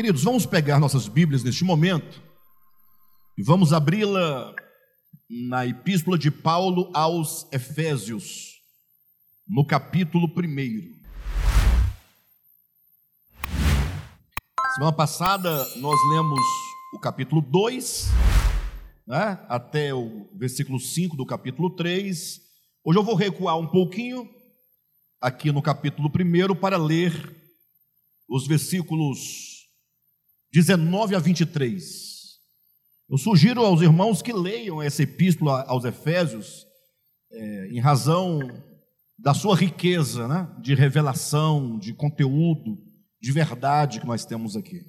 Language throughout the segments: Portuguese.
Queridos, vamos pegar nossas Bíblias neste momento e vamos abri-la na Epístola de Paulo aos Efésios, no capítulo 1. Semana passada nós lemos o capítulo 2, né, até o versículo 5 do capítulo 3. Hoje eu vou recuar um pouquinho aqui no capítulo 1 para ler os versículos 19 a 23. Eu sugiro aos irmãos que leiam essa epístola aos Efésios, é, em razão da sua riqueza né, de revelação, de conteúdo, de verdade que nós temos aqui.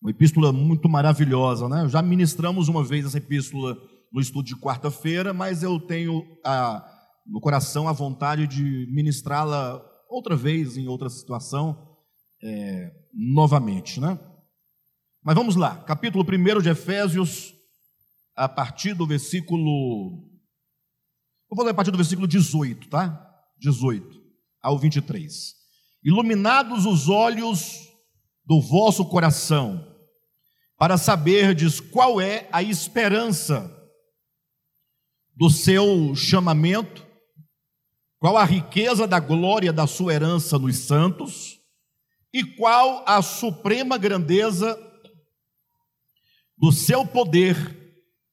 Uma epístola muito maravilhosa, né? Já ministramos uma vez essa epístola no estudo de quarta-feira, mas eu tenho a, no coração a vontade de ministrá-la outra vez, em outra situação, é, novamente, né? Mas vamos lá, capítulo 1 de Efésios, a partir do versículo. Eu vou ler a partir do versículo 18, tá? 18 ao 23. Iluminados os olhos do vosso coração, para saberdes qual é a esperança do seu chamamento, qual a riqueza da glória da sua herança nos santos, e qual a suprema grandeza do seu poder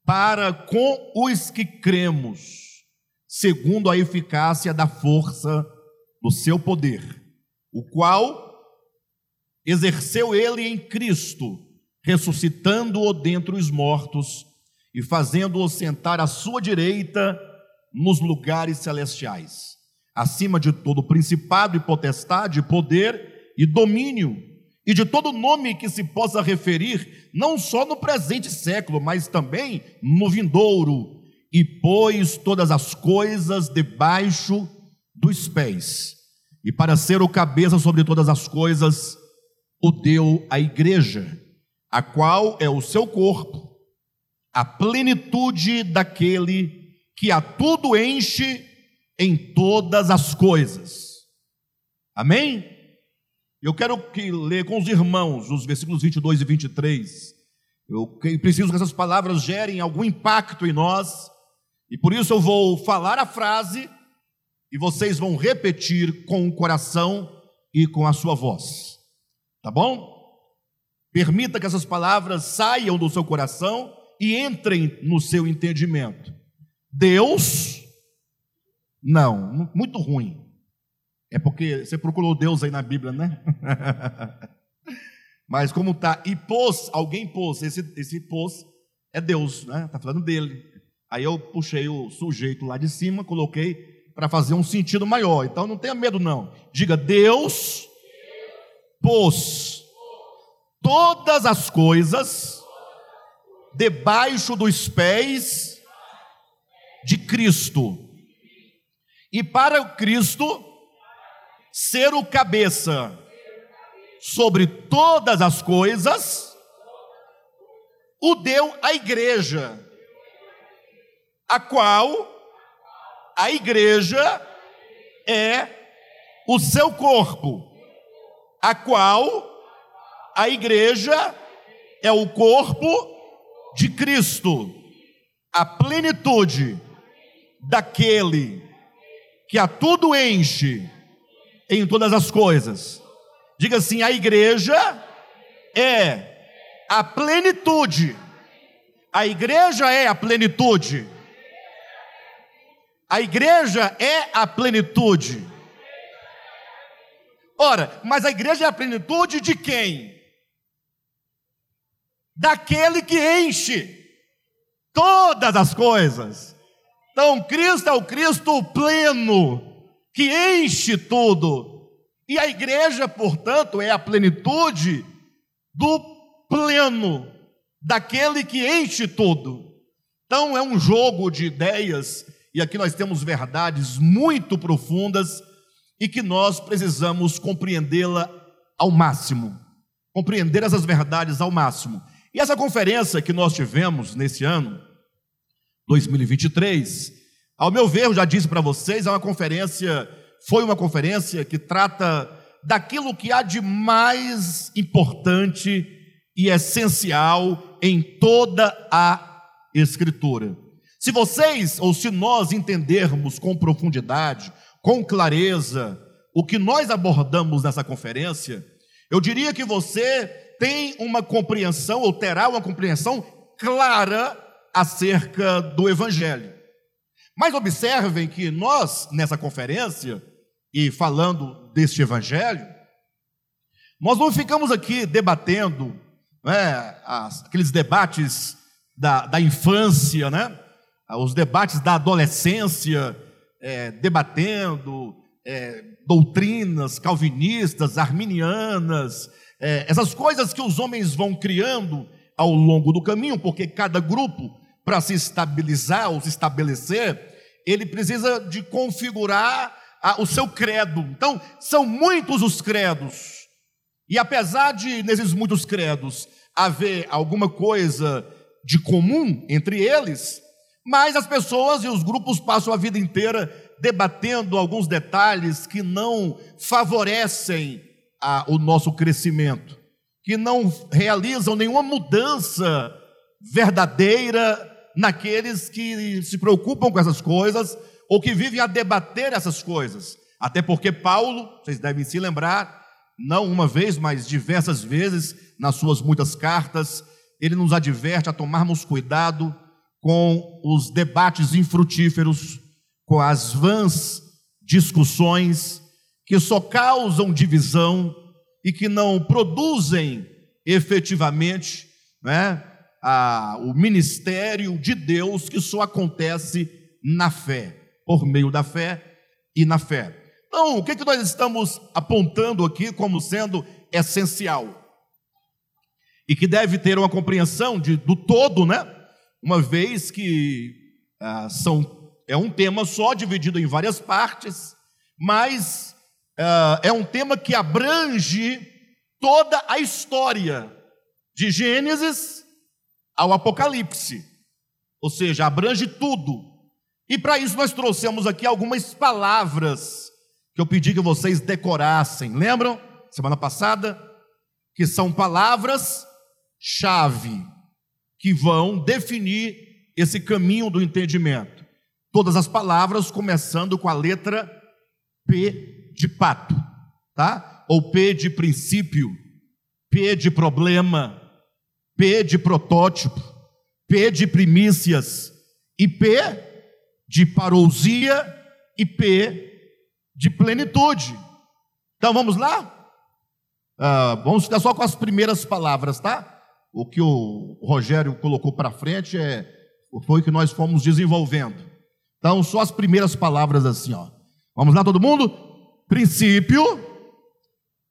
para com os que cremos, segundo a eficácia da força do seu poder, o qual exerceu ele em Cristo, ressuscitando-o dentre os mortos e fazendo-o sentar à sua direita nos lugares celestiais, acima de todo principado e potestade, poder e domínio, e de todo nome que se possa referir, não só no presente século, mas também no vindouro, e pôs todas as coisas debaixo dos pés, e para ser o cabeça sobre todas as coisas, o deu à igreja, a qual é o seu corpo, a plenitude daquele que a tudo enche em todas as coisas. Amém? Eu quero que ler com os irmãos os versículos 22 e 23. Eu preciso que essas palavras gerem algum impacto em nós, e por isso eu vou falar a frase e vocês vão repetir com o coração e com a sua voz. Tá bom? Permita que essas palavras saiam do seu coração e entrem no seu entendimento. Deus, não, muito ruim. É porque você procurou Deus aí na Bíblia, né? Mas como tá, e pôs, alguém pôs, esse, esse pôs é Deus, né? Está falando dele. Aí eu puxei o sujeito lá de cima, coloquei para fazer um sentido maior. Então não tenha medo, não. Diga, Deus pôs todas as coisas debaixo dos pés de Cristo. E para o Cristo ser o cabeça sobre todas as coisas, o deu à igreja, a qual a igreja é o seu corpo, a qual a igreja é o corpo de Cristo, a plenitude daquele que a tudo enche em todas as coisas. Diga assim: a igreja é a plenitude. A igreja é a plenitude. A igreja é a plenitude. Ora, mas a igreja é a plenitude de quem? Daquele que enche todas as coisas. Então, Cristo é o Cristo pleno, que enche tudo. E a igreja, portanto, é a plenitude do pleno, daquele que enche tudo. Então é um jogo de ideias, e aqui nós temos verdades muito profundas e que nós precisamos compreendê-la ao máximo. Compreender essas verdades ao máximo. E essa conferência que nós tivemos nesse ano, 2023, ao meu ver, eu já disse para vocês, é uma conferência, foi uma conferência que trata daquilo que há de mais importante e essencial em toda a Escritura. Se vocês, ou se nós entendermos com profundidade, com clareza, o que nós abordamos nessa conferência, eu diria que você tem uma compreensão, ou terá uma compreensão clara acerca do Evangelho. Mas observem que nós, nessa conferência, e falando deste Evangelho, nós não ficamos aqui debatendo né, as, aqueles debates da, da infância, né? os debates da adolescência, é, debatendo é, doutrinas calvinistas, arminianas, é, essas coisas que os homens vão criando ao longo do caminho, porque cada grupo, para se estabilizar ou se estabelecer, ele precisa de configurar a, o seu credo. Então, são muitos os credos. E apesar de, nesses muitos credos, haver alguma coisa de comum entre eles, mas as pessoas e os grupos passam a vida inteira debatendo alguns detalhes que não favorecem a, o nosso crescimento, que não realizam nenhuma mudança verdadeira naqueles que se preocupam com essas coisas ou que vivem a debater essas coisas. Até porque Paulo, vocês devem se lembrar, não uma vez, mas diversas vezes, nas suas muitas cartas, ele nos adverte a tomarmos cuidado com os debates infrutíferos, com as vãs discussões que só causam divisão e que não produzem efetivamente né, a, o ministério de Deus que só acontece na fé, por meio da fé e na fé. Então, o que, que nós estamos apontando aqui como sendo essencial? E que deve ter uma compreensão de, do todo, né? uma vez que ah, são, é um tema só, dividido em várias partes, mas ah, é um tema que abrange toda a história, de Gênesis ao Apocalipse, ou seja, abrange tudo. E para isso nós trouxemos aqui algumas palavras que eu pedi que vocês decorassem. Lembram? Semana passada? Que são palavras-chave que vão definir esse caminho do entendimento. Todas as palavras começando com a letra P de pato, tá? Ou P de princípio, P de problema, P de protótipo, P de primícias e P de parousia e P de plenitude. Então vamos lá? Uh, vamos ficar só com as primeiras palavras, tá? o que o Rogério colocou para frente é foi o que nós fomos desenvolvendo. Então, só as primeiras palavras assim, ó. Vamos lá, todo mundo? Princípio,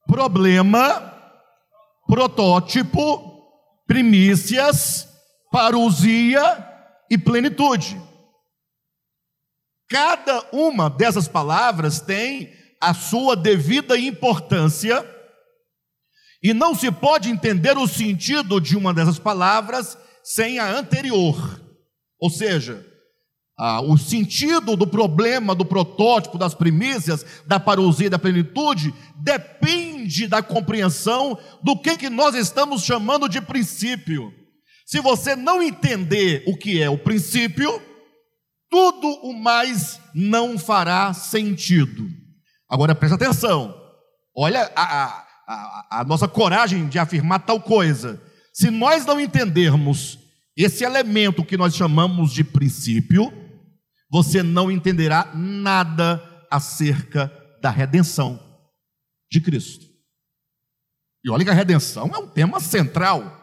problema, protótipo, primícias, parousia e plenitude. Cada uma dessas palavras tem a sua devida importância e não se pode entender o sentido de uma dessas palavras sem a anterior. Ou seja, ah, o sentido do problema, do protótipo, das primícias, da parousia da plenitude, depende da compreensão do que, que nós estamos chamando de princípio. Se você não entender o que é o princípio, tudo o mais não fará sentido. Agora preste atenção, olha a a, a nossa coragem de afirmar tal coisa, se nós não entendermos esse elemento que nós chamamos de princípio, você não entenderá nada acerca da redenção de Cristo. E olha que a redenção é um tema central.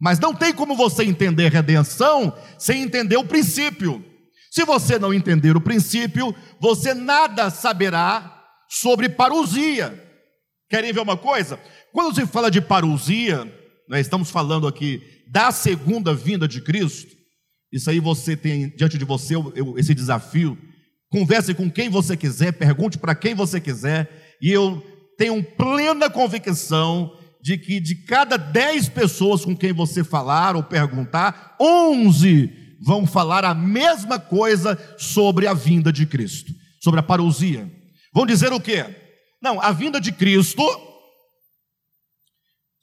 Mas não tem como você entender redenção sem entender o princípio. Se você não entender o princípio, você nada saberá sobre parousia. Querem ver uma coisa? Quando se fala de parousia, né, estamos falando aqui da segunda vinda de Cristo. Isso aí você tem diante de você esse desafio. Converse com quem você quiser, pergunte para quem você quiser, e eu tenho plena convicção de que de cada dez pessoas com quem você falar ou perguntar, onze vão falar a mesma coisa sobre a vinda de Cristo, sobre a parousia. Vão dizer o quê? Não, a vinda de Cristo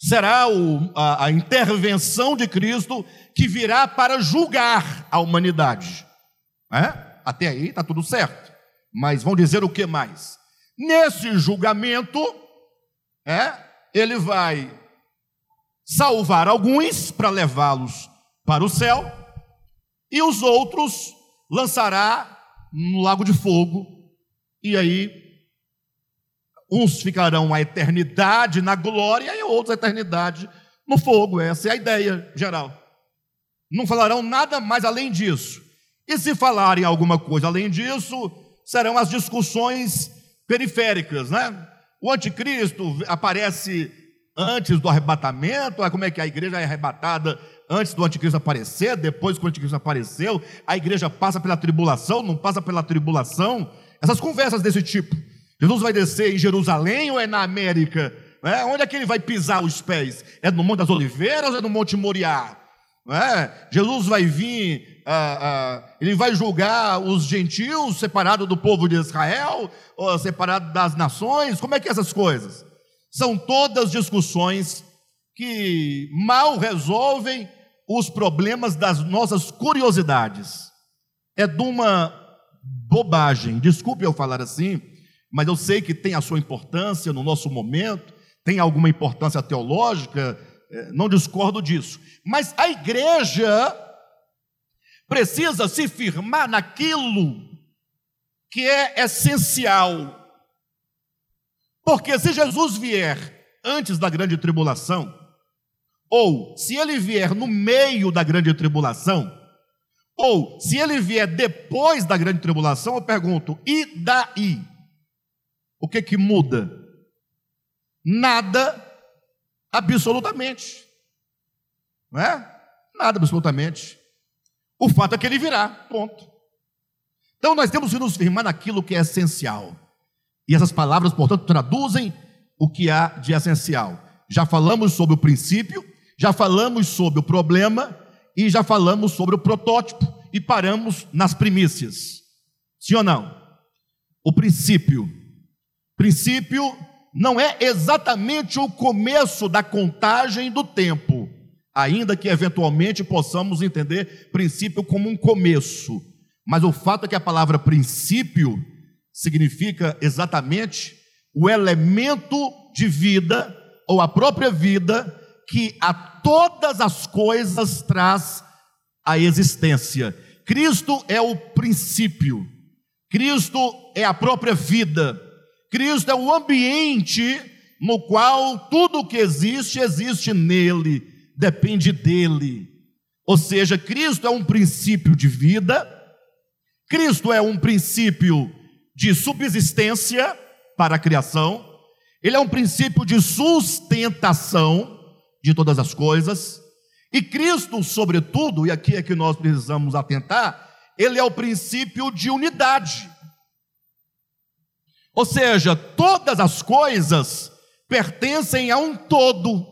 será o, a, a intervenção de Cristo que virá para julgar a humanidade. É? Até aí está tudo certo. Mas vão dizer o que mais? Nesse julgamento, é, ele vai salvar alguns para levá-los para o céu, e os outros lançará no lago de fogo, e aí uns ficarão a eternidade na glória e outros a eternidade no fogo. Essa é a ideia geral. Não falarão nada mais além disso. E se falarem alguma coisa além disso, serão as discussões periféricas, né? O anticristo aparece antes do arrebatamento, como é que a igreja é arrebatada antes do anticristo aparecer, depois que o anticristo apareceu, a igreja passa pela tribulação, não passa pela tribulação, essas conversas desse tipo. Jesus vai descer em Jerusalém ou é na América? É? Onde é que ele vai pisar os pés? É no Monte das Oliveiras ou é no Monte Moriá? É? Jesus vai vir, ah, ah, ele vai julgar os gentios separados do povo de Israel, ou separado das nações, como é que é essas coisas? São todas discussões que mal resolvem os problemas das nossas curiosidades. É de uma bobagem, desculpe eu falar assim, mas eu sei que tem a sua importância no nosso momento, tem alguma importância teológica, é, não discordo disso. Mas a igreja precisa se firmar naquilo que é essencial. Porque se Jesus vier antes da grande tribulação, ou se ele vier no meio da grande tribulação, ou se ele vier depois da grande tribulação, eu pergunto: e daí? O que que muda? Nada, absolutamente. Não é? Nada, absolutamente. O fato é que ele virá, ponto. Então nós temos que nos firmar naquilo que é essencial. E essas palavras, portanto, traduzem o que há de essencial. Já falamos sobre o princípio, já falamos sobre o problema e já falamos sobre o protótipo e paramos nas primícias. Sim ou não? O princípio. Princípio não é exatamente o começo da contagem do tempo, ainda que eventualmente possamos entender princípio como um começo. Mas o fato é que a palavra princípio significa exatamente o elemento de vida ou a própria vida que a todas as coisas traz a existência. Cristo é o princípio, Cristo é a própria vida, Cristo é o ambiente no qual tudo o que existe, existe nele, depende dele. Ou seja, Cristo é um princípio de vida, Cristo é um princípio de subsistência para a criação, ele é um princípio de sustentação de todas as coisas. E Cristo, sobretudo, e aqui é que nós precisamos atentar, ele é o princípio de unidade. Ou seja, todas as coisas pertencem a um todo,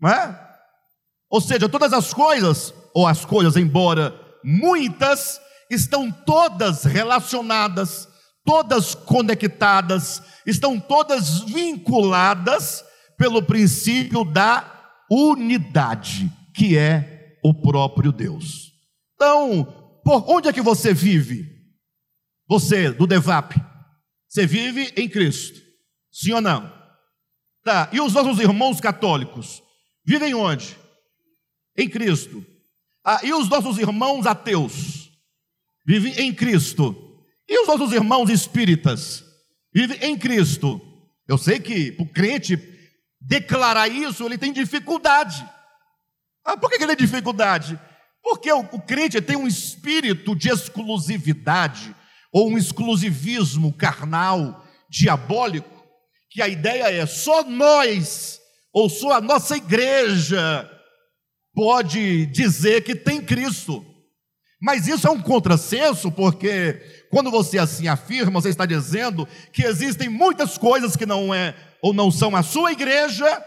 não é? Ou seja, todas as coisas, ou as coisas, embora muitas, estão todas relacionadas, todas conectadas, estão todas vinculadas pelo princípio da unidade, que é o próprio Deus. Então, por onde é que você vive? Você, do Devap, você vive em Cristo, sim ou não? Tá, e os nossos irmãos católicos, vivem onde? Em Cristo. Ah, e os nossos irmãos ateus, vivem em Cristo. E os nossos irmãos espíritas, vivem em Cristo. Eu sei que para o crente declarar isso, ele tem dificuldade. Ah, por que ele tem dificuldade? Porque o, o crente tem um espírito de exclusividade, ou um exclusivismo carnal, diabólico, que a ideia é só nós, ou só a nossa igreja, pode dizer que tem Cristo. Mas isso é um contrassenso, porque quando você assim afirma, você está dizendo que existem muitas coisas que não é ou não são a sua igreja,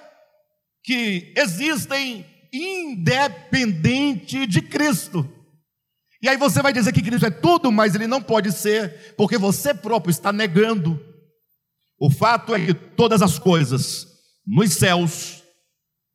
que existem independente de Cristo. E aí você vai dizer que Cristo é tudo, mas ele não pode ser, porque você próprio está negando. O fato é que todas as coisas, nos céus,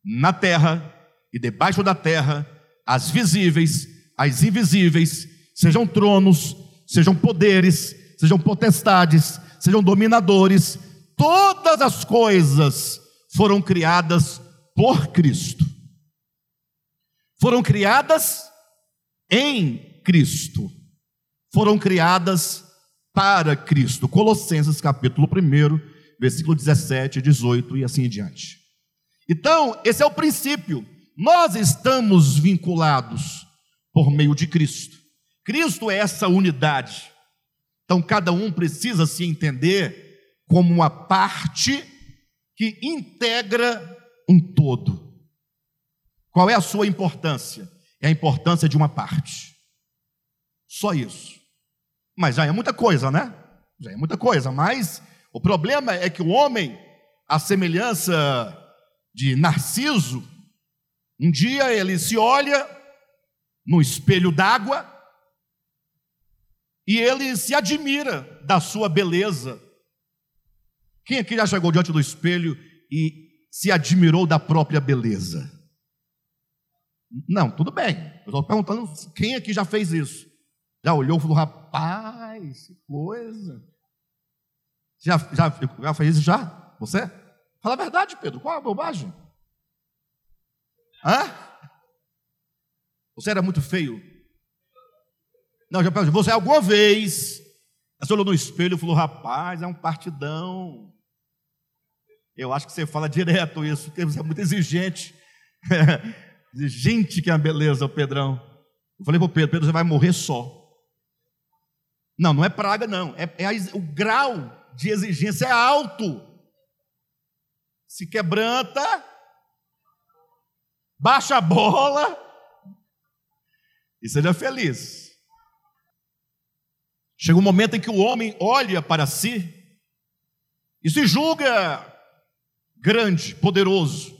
na terra e debaixo da terra, as visíveis, as invisíveis, sejam tronos, sejam poderes, sejam potestades, sejam dominadores, todas as coisas foram criadas por Cristo. Foram criadas em Cristo. Foram criadas para Cristo. Colossenses capítulo 1, versículo 17, 18 e assim em diante. Então, esse é o princípio. Nós estamos vinculados por meio de Cristo. Cristo é essa unidade. Então, cada um precisa se entender como uma parte que integra um todo. Qual é a sua importância? É a importância de uma parte. Só isso. Mas já é muita coisa, né? Já é muita coisa. Mas o problema é que o homem, a semelhança de Narciso, um dia ele se olha no espelho d'água e ele se admira da sua beleza. Quem aqui já chegou diante do espelho e se admirou da própria beleza? Não, tudo bem. Eu estou perguntando quem aqui já fez isso. Já olhou e falou, rapaz, que coisa. Já, já, já fez isso já? Você? Fala a verdade, Pedro. Qual a bobagem? Hã? Você era muito feio? Não, já perguntei. Você alguma vez você olhou no espelho e falou, rapaz, é um partidão. Eu acho que você fala direto isso, porque você é muito exigente. exigente que é a beleza, o Pedrão. Eu falei para o Pedro, Pedro, você vai morrer só. Não, não é praga, não. É, é a, o grau de exigência é alto. Se quebranta, baixa a bola e seja feliz. Chega um momento em que o homem olha para si e se julga grande, poderoso.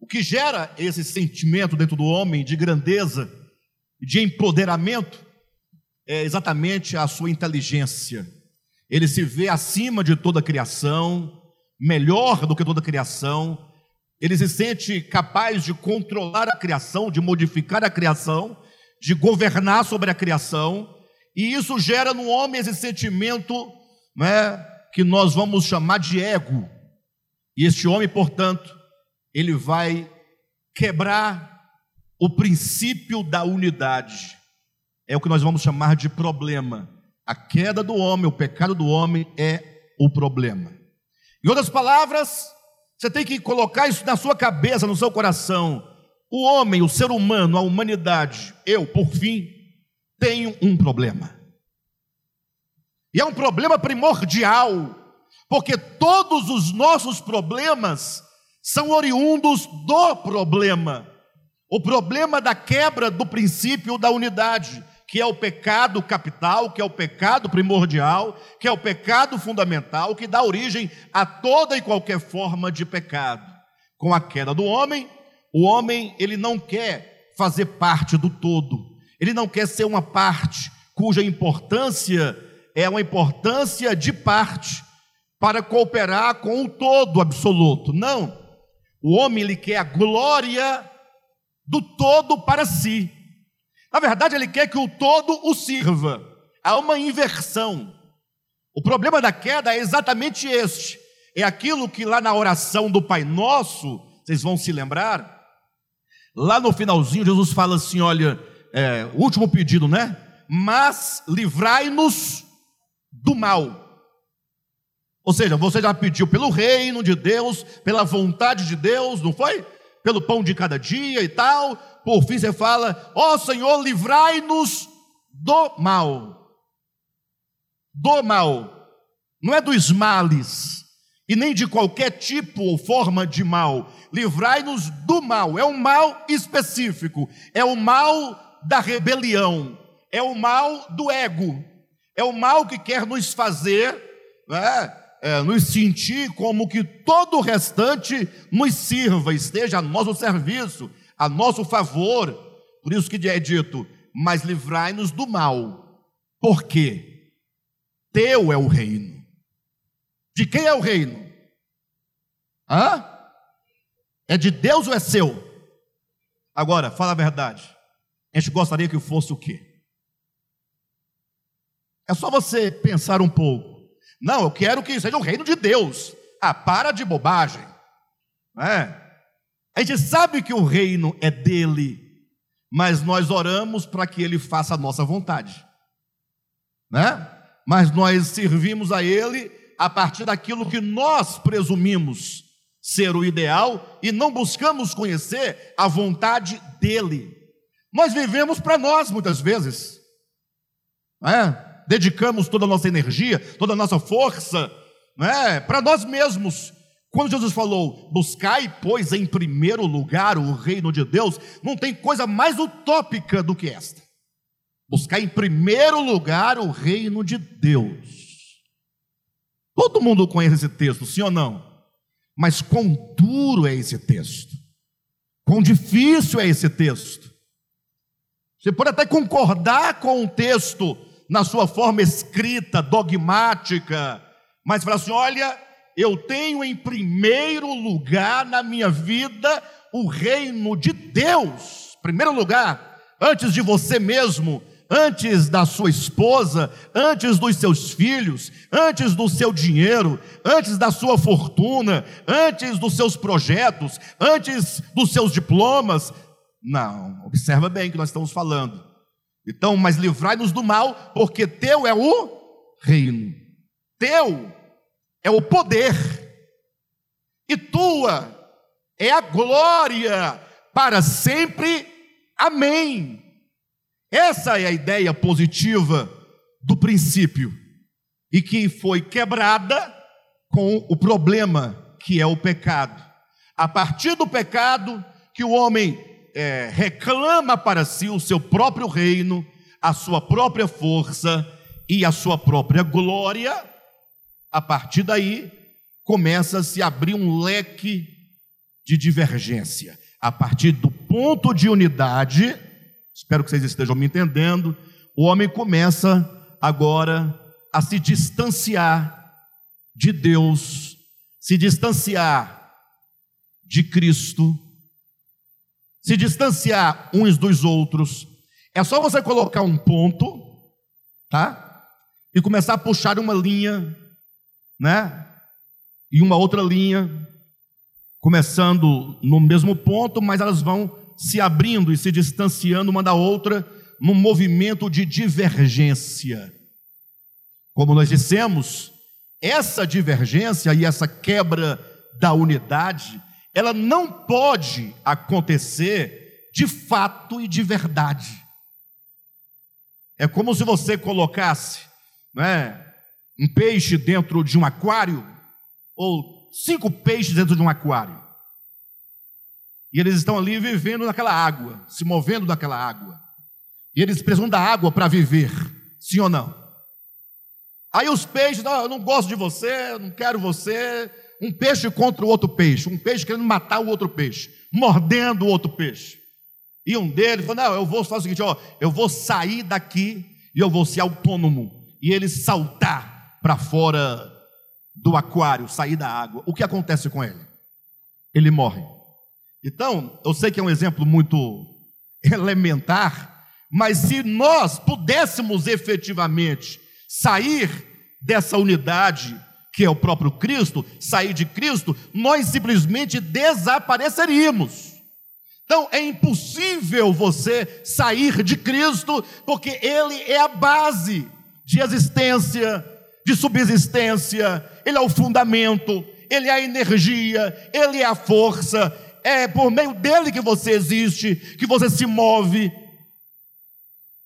O que gera esse sentimento dentro do homem de grandeza, de empoderamento, é exatamente a sua inteligência. Ele se vê acima de toda a criação, melhor do que toda a criação. Ele se sente capaz de controlar a criação, de modificar a criação, de governar sobre a criação. E isso gera no homem esse sentimento né, que nós vamos chamar de ego. E este homem, portanto, ele vai quebrar o princípio da unidade é o que nós vamos chamar de problema. A queda do homem, o pecado do homem é o problema. Em outras palavras, você tem que colocar isso na sua cabeça, no seu coração. O homem, o ser humano, a humanidade, eu, por fim, tenho um problema. E é um problema primordial, porque todos os nossos problemas são oriundos do problema. O problema da quebra do princípio da unidade que é o pecado capital, que é o pecado primordial, que é o pecado fundamental, que dá origem a toda e qualquer forma de pecado. Com a queda do homem, o homem ele não quer fazer parte do todo. Ele não quer ser uma parte cuja importância é uma importância de parte para cooperar com o todo absoluto. Não. O homem ele quer a glória do todo para si. Na verdade, ele quer que o todo o sirva. Há uma inversão. O problema da queda é exatamente este. É aquilo que lá na oração do Pai Nosso, vocês vão se lembrar, lá no finalzinho, Jesus fala assim: olha, é, o último pedido, né? Mas livrai-nos do mal. Ou seja, você já pediu pelo reino de Deus, pela vontade de Deus, não foi? Pelo pão de cada dia e tal por fim você fala: Ó oh, Senhor, livrai-nos do mal. Do mal. Não é dos males, e nem de qualquer tipo ou forma de mal. Livrai-nos do mal. É um mal específico. É o mal da rebelião. É o mal do ego. É o mal que quer nos fazer né, é, nos sentir como que todo o restante nos sirva, esteja a nosso serviço a nosso favor. Por isso que é dito: mas livrai-nos do mal. Por quê? Teu é o reino, De quem é o reino? Hã? É de Deus ou é seu? Agora, fala a verdade. A gente gostaria que fosse o quê? É só você pensar um pouco. Não, eu quero que seja o reino de Deus. Ah, para de bobagem. É. A gente sabe que o reino é dele, mas nós oramos para que ele faça a nossa vontade. Né? Mas nós servimos a ele a partir daquilo que nós presumimos ser o ideal e não buscamos conhecer a vontade dele. Nós vivemos para nós muitas vezes. É? dedicamos toda a nossa energia, toda a nossa força, né, para nós mesmos. Quando Jesus falou, buscai, pois, em primeiro lugar o reino de Deus, não tem coisa mais utópica do que esta. Buscar em primeiro lugar o reino de Deus. Todo mundo conhece esse texto, sim ou não? Mas quão duro é esse texto? Quão difícil é esse texto? Você pode até concordar com o texto, na sua forma escrita, dogmática, mas fala assim: olha, eu tenho em primeiro lugar na minha vida o reino de Deus, primeiro lugar, antes de você mesmo, antes da sua esposa, antes dos seus filhos, antes do seu dinheiro, antes da sua fortuna, antes dos seus projetos, antes dos seus diplomas. Não, observa bem o que nós estamos falando. Então, mas livrai-nos do mal, porque teu é o reino, teu é o poder, e tua é a glória para sempre. Amém. Essa é a ideia positiva do princípio e que foi quebrada com o problema que é o pecado. A partir do pecado que o homem é, reclama para si o seu próprio reino, a sua própria força e a sua própria glória, a partir daí começa a se abrir um leque de divergência. A partir do ponto de unidade, espero que vocês estejam me entendendo, o homem começa agora a se distanciar de Deus, se distanciar de Cristo, se distanciar uns dos outros. É só você colocar um ponto, tá? E começar a puxar uma linha, né? E uma outra linha, começando no mesmo ponto, mas elas vão se abrindo e se distanciando uma da outra num movimento de divergência. Como nós dissemos, essa divergência e essa quebra da unidade ela não pode acontecer de fato e de verdade. É como se você colocasse né, um peixe dentro de um aquário, ou cinco peixes dentro de um aquário. E eles estão ali vivendo naquela água, se movendo naquela água. E eles precisam da água para viver, sim ou não? Aí os peixes, não, eu não gosto de você, não quero você, um peixe contra o outro peixe, um peixe querendo matar o outro peixe, mordendo o outro peixe. E um deles falou: Não, eu vou fazer o seguinte: ó, eu vou sair daqui e eu vou ser autônomo. E ele saltar para fora do aquário, sair da água. O que acontece com ele? Ele morre. Então, eu sei que é um exemplo muito elementar, mas se nós pudéssemos efetivamente sair dessa unidade que é o próprio Cristo, sair de Cristo, nós simplesmente desapareceríamos. Então é impossível você sair de Cristo, porque Ele é a base de existência, de subsistência, Ele é o fundamento, Ele é a energia, Ele é a força, é por meio dele que você existe, que você se move.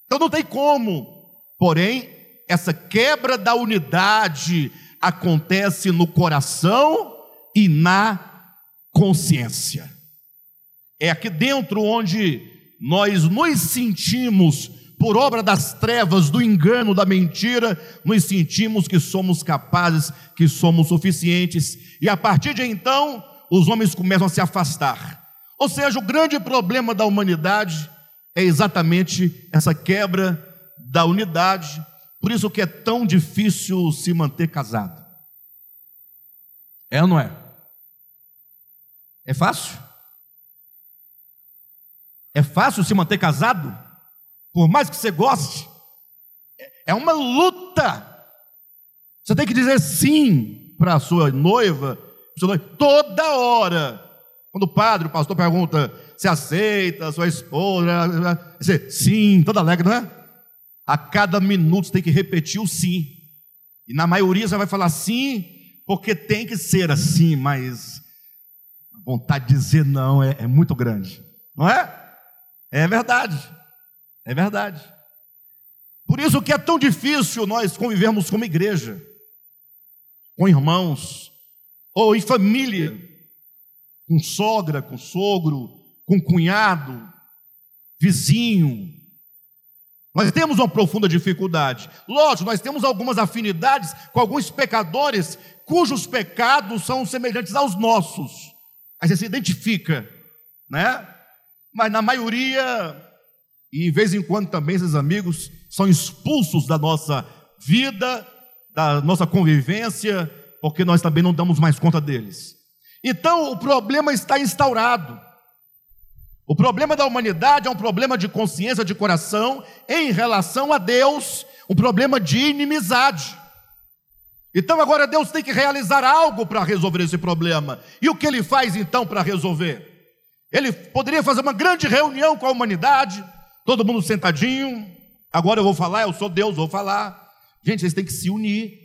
Então não tem como. Porém, essa quebra da unidade, acontece no coração e na consciência. É aqui dentro onde nós nos sentimos, por obra das trevas, do engano, da mentira, nos sentimos que somos capazes, que somos suficientes, e a partir de então, os homens começam a se afastar. Ou seja, o grande problema da humanidade é exatamente essa quebra da unidade por isso que é tão difícil se manter casado. É ou não é? É fácil? É fácil se manter casado? Por mais que você goste? É uma luta. Você tem que dizer sim para a sua noiva, toda hora. Quando o padre, o pastor pergunta se aceita a sua esposa, você, sim, toda alegre, não é? A cada minuto você tem que repetir o sim. E na maioria você vai falar sim, porque tem que ser assim, mas a vontade de dizer não é, é muito grande, não é? É verdade, é verdade. Por isso que é tão difícil nós convivermos como igreja com irmãos, ou em família, com sogra, com sogro, com cunhado, vizinho. Nós temos uma profunda dificuldade. Lógico, nós temos algumas afinidades com alguns pecadores cujos pecados são semelhantes aos nossos. Aí você se identifica, né? Mas na maioria, e de vez em quando também esses amigos são expulsos da nossa vida da nossa convivência, porque nós também não damos mais conta deles. Então, o problema está instaurado. O problema da humanidade é um problema de consciência, de coração, em relação a Deus, um problema de inimizade. Então, agora Deus tem que realizar algo para resolver esse problema. E o que ele faz então para resolver? Ele poderia fazer uma grande reunião com a humanidade, todo mundo sentadinho. Agora eu vou falar, eu sou Deus, vou falar. Gente, vocês têm que se unir.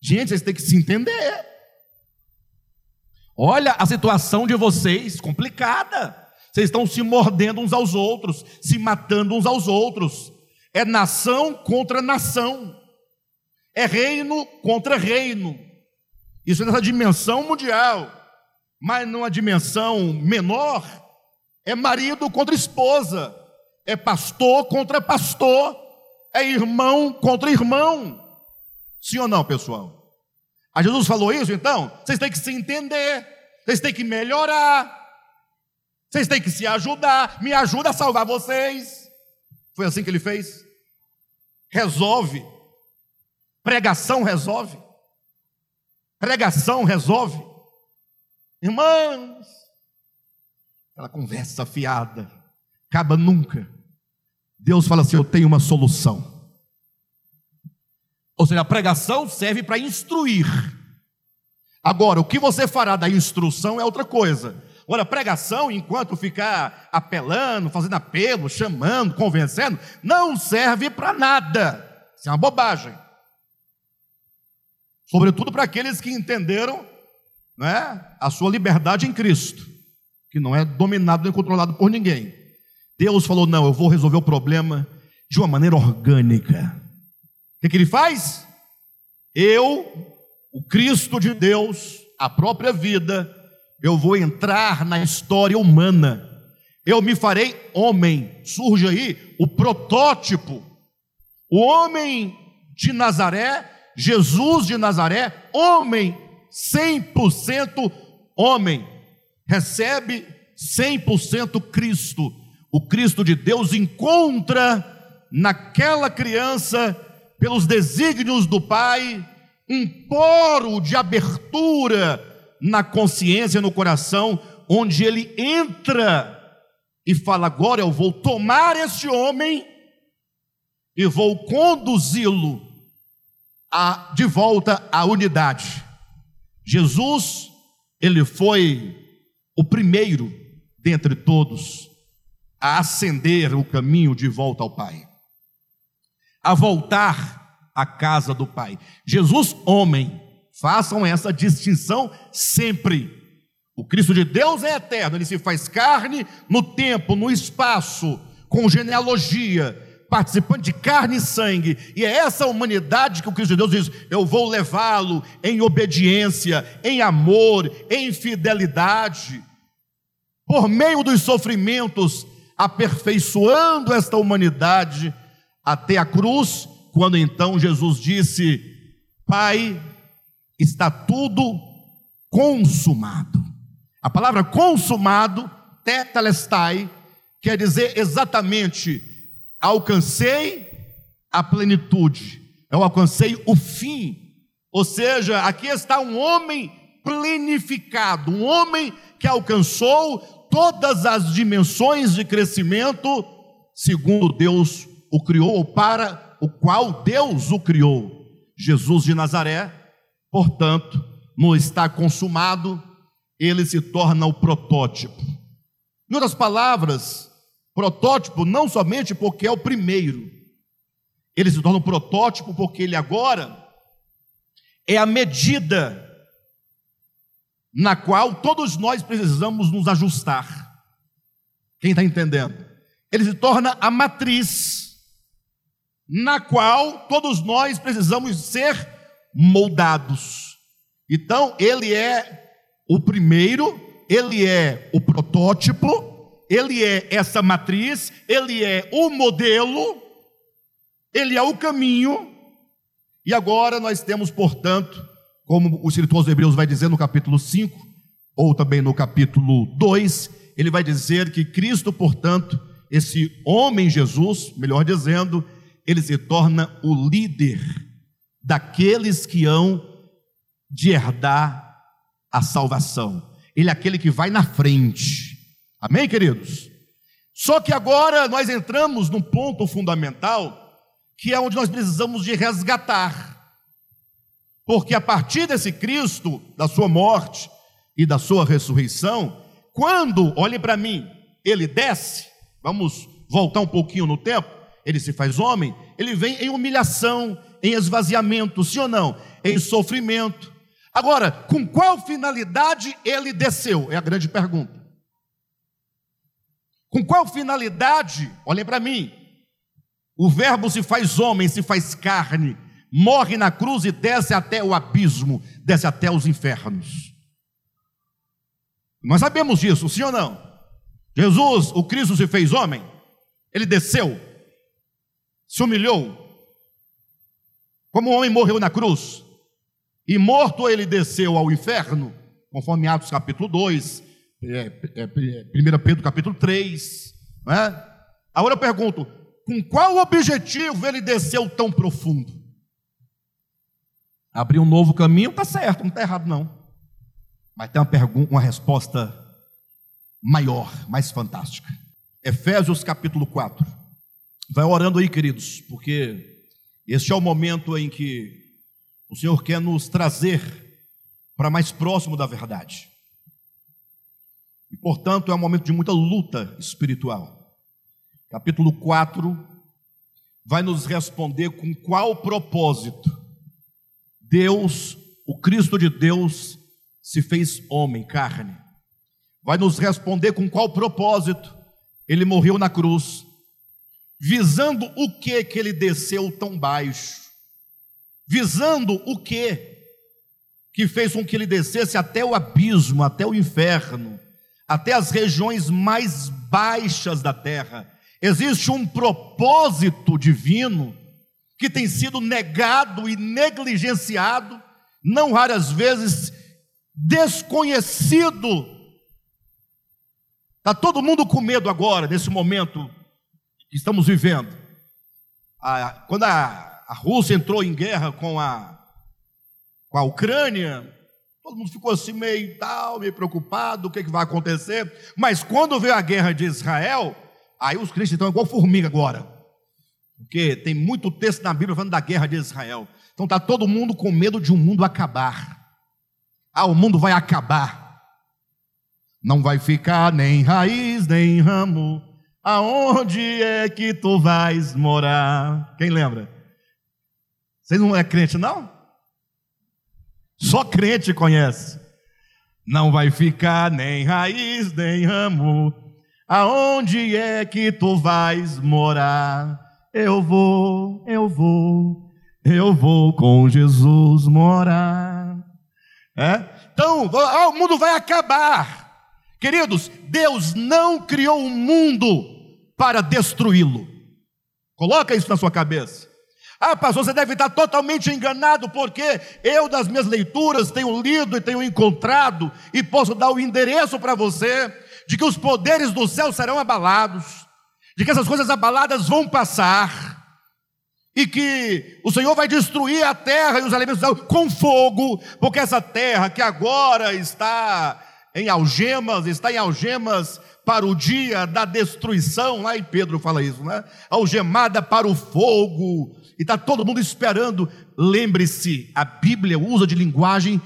Gente, vocês têm que se entender. Olha a situação de vocês, complicada. Vocês estão se mordendo uns aos outros, se matando uns aos outros. É nação contra nação. É reino contra reino. Isso é nessa dimensão mundial. Mas numa dimensão menor, é marido contra esposa. É pastor contra pastor é irmão contra irmão. Sim ou não, pessoal? A Jesus falou isso, então? Vocês têm que se entender, vocês têm que melhorar, vocês têm que se ajudar. Me ajuda a salvar vocês. Foi assim que ele fez? Resolve. Pregação resolve. Pregação resolve. Irmãos, aquela conversa fiada, acaba nunca. Deus fala assim: Eu tenho uma solução. Ou seja, a pregação serve para instruir. Agora, o que você fará da instrução é outra coisa. Agora, pregação, enquanto ficar apelando, fazendo apelo, chamando, convencendo, não serve para nada. Isso é uma bobagem. Sobretudo para aqueles que entenderam né, a sua liberdade em Cristo, que não é dominado nem controlado por ninguém. Deus falou: não, eu vou resolver o problema de uma maneira orgânica. O que, que ele faz? Eu, o Cristo de Deus, a própria vida, eu vou entrar na história humana. Eu me farei homem. Surge aí o protótipo. O homem de Nazaré, Jesus de Nazaré, homem, 100% homem, recebe 100% Cristo o Cristo de Deus encontra naquela criança, pelos desígnios do Pai, um poro de abertura na consciência, no coração, onde ele entra e fala: agora eu vou tomar esse homem e vou conduzi-lo de volta à unidade. Jesus, ele foi o primeiro dentre todos a ascender o caminho de volta ao Pai, a voltar à casa do Pai. Jesus, homem, façam essa distinção sempre. O Cristo de Deus é eterno, ele se faz carne no tempo, no espaço, com genealogia, participante de carne e sangue, e é essa humanidade que o Cristo de Deus diz: eu vou levá-lo em obediência, em amor, em fidelidade, por meio dos sofrimentos, aperfeiçoando esta humanidade até a cruz, quando então Jesus disse: Pai, está tudo consumado. A palavra consumado, tetelestai, quer dizer exatamente: alcancei a plenitude, eu alcancei o fim, Ou seja, aqui está um homem plenificado, um homem que alcançou todas as dimensões de crescimento segundo Deus o criou, ou para o qual Deus o criou. Jesus de Nazaré, portanto, não está consumado, ele se torna o protótipo. Em outras palavras, protótipo não somente porque é o primeiro, ele se torna um protótipo porque ele agora é a medida na qual todos nós precisamos nos ajustar. Quem está entendendo? Ele se torna a matriz na qual todos nós precisamos ser moldados. Então, ele é o primeiro, ele é o protótipo, ele é essa matriz, ele é o modelo, ele é o caminho. E agora nós temos, portanto, como o escritor aos Hebreus vai dizer no capítulo 5, ou também no capítulo 2, ele vai dizer que Cristo, portanto, esse homem Jesus, melhor dizendo, ele se torna o líder daqueles que hão de herdar a salvação. Ele é aquele que vai na frente. Amém, queridos? Só que agora nós entramos num ponto fundamental, que é onde nós precisamos de resgatar. Porque a partir desse Cristo, da sua morte e da sua ressurreição, quando, olhe para mim, ele desce, vamos voltar um pouquinho no tempo, ele se faz homem, ele vem em humilhação, em esvaziamento, sim ou não? Em sofrimento. Agora, com qual finalidade ele desceu? É a grande pergunta. Com qual finalidade? Olhem para mim. O Verbo se faz homem, se faz carne, morre na cruz e desce até o abismo, desce até os infernos. Nós sabemos disso, sim ou não? Jesus, o Cristo se fez homem, ele desceu, se humilhou, como o homem morreu na cruz, e morto ele desceu ao inferno, conforme Atos capítulo 2, é, é, 1 Pedro capítulo 3. Né? Agora eu pergunto: com qual objetivo ele desceu tão profundo? abrir um novo caminho, está certo, não está errado não. Mas tem uma pergunta, uma resposta maior, mais fantástica. Efésios capítulo 4. Vai orando aí, queridos, porque este é o momento em que o Senhor quer nos trazer para mais próximo da verdade. E, portanto, é um momento de muita luta espiritual. Capítulo 4 vai nos responder com qual propósito Deus, o Cristo de Deus, se fez homem, carne. Vai nos responder com qual propósito ele morreu na cruz, visando o que que ele desceu tão baixo, visando o que que fez com que ele descesse até o abismo, até o inferno, até as regiões mais baixas da terra. Existe um propósito divino que tem sido negado e negligenciado, não raras vezes desconhecido. Está todo mundo com medo agora, nesse momento que estamos vivendo. quando a, a Rússia entrou em guerra com a, com a Ucrânia, todo mundo ficou assim meio tal, meio preocupado, o que, que vai acontecer. Mas quando veio a guerra de Israel, aí os cristãos estão igual formiga agora. Porque tem muito texto na Bíblia falando da guerra de Israel. Então está todo mundo com medo de um mundo acabar. Ah, o mundo vai acabar. Não vai ficar nem raiz, nem ramo. Aonde é que tu vais morar? Quem lembra? Vocês não é crente, não? Só crente conhece. Não vai ficar nem raiz, nem ramo. Aonde é que tu vais morar? Eu vou, eu vou, eu vou com Jesus morar. É? Então, o mundo vai acabar. Queridos, Deus não criou o mundo para destruí-lo. Coloca isso na sua cabeça. Ah, pastor, você deve estar totalmente enganado, porque eu, das minhas leituras, tenho lido e tenho encontrado, e posso dar o endereço para você, de que os poderes do céu serão abalados, de que essas coisas abaladas vão passar, e que o Senhor vai destruir a terra e os alimentos com fogo, porque essa terra que agora está em algemas, está em algemas para o dia da destruição, lá em Pedro fala isso, né? Algemada para o fogo, e está todo mundo esperando. Lembre-se, a Bíblia usa de linguagem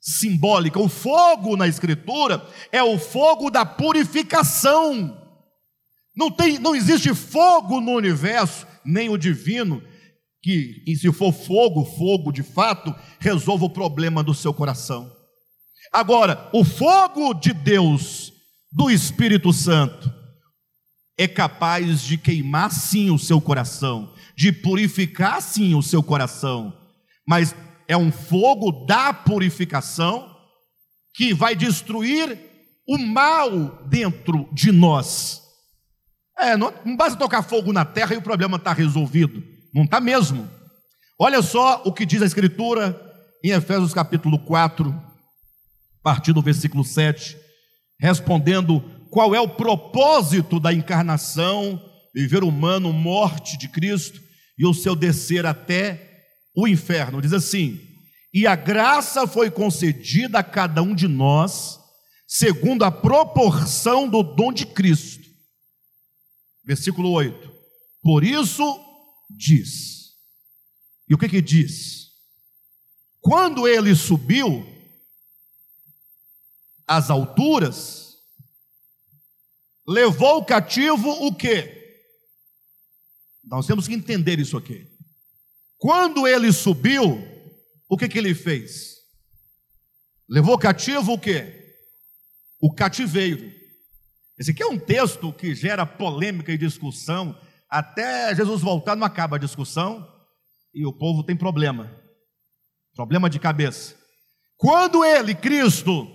simbólica. O fogo na Escritura é o fogo da purificação. Não, tem, não existe fogo no universo, nem o divino, que, e se for fogo, fogo de fato, resolva o problema do seu coração. Agora, o fogo de Deus, do Espírito Santo, é capaz de queimar sim o seu coração, de purificar sim o seu coração, mas é um fogo da purificação que vai destruir o mal dentro de nós. É, não, não basta tocar fogo na terra e o problema está resolvido. Não está mesmo. Olha só o que diz a Escritura em Efésios capítulo 4, a partir do versículo 7, respondendo qual é o propósito da encarnação, viver humano, morte de Cristo e o seu descer até o inferno. Diz assim: E a graça foi concedida a cada um de nós, segundo a proporção do dom de Cristo. Versículo 8: Por isso diz. E o que que diz? Quando ele subiu às alturas, levou cativo o quê? Nós temos que entender isso aqui. Quando ele subiu, o que que ele fez? Levou cativo o quê? O cativeiro. Esse aqui é um texto que gera polêmica e discussão até Jesus voltar, não acaba a discussão e o povo tem problema problema de cabeça. Quando ele, Cristo,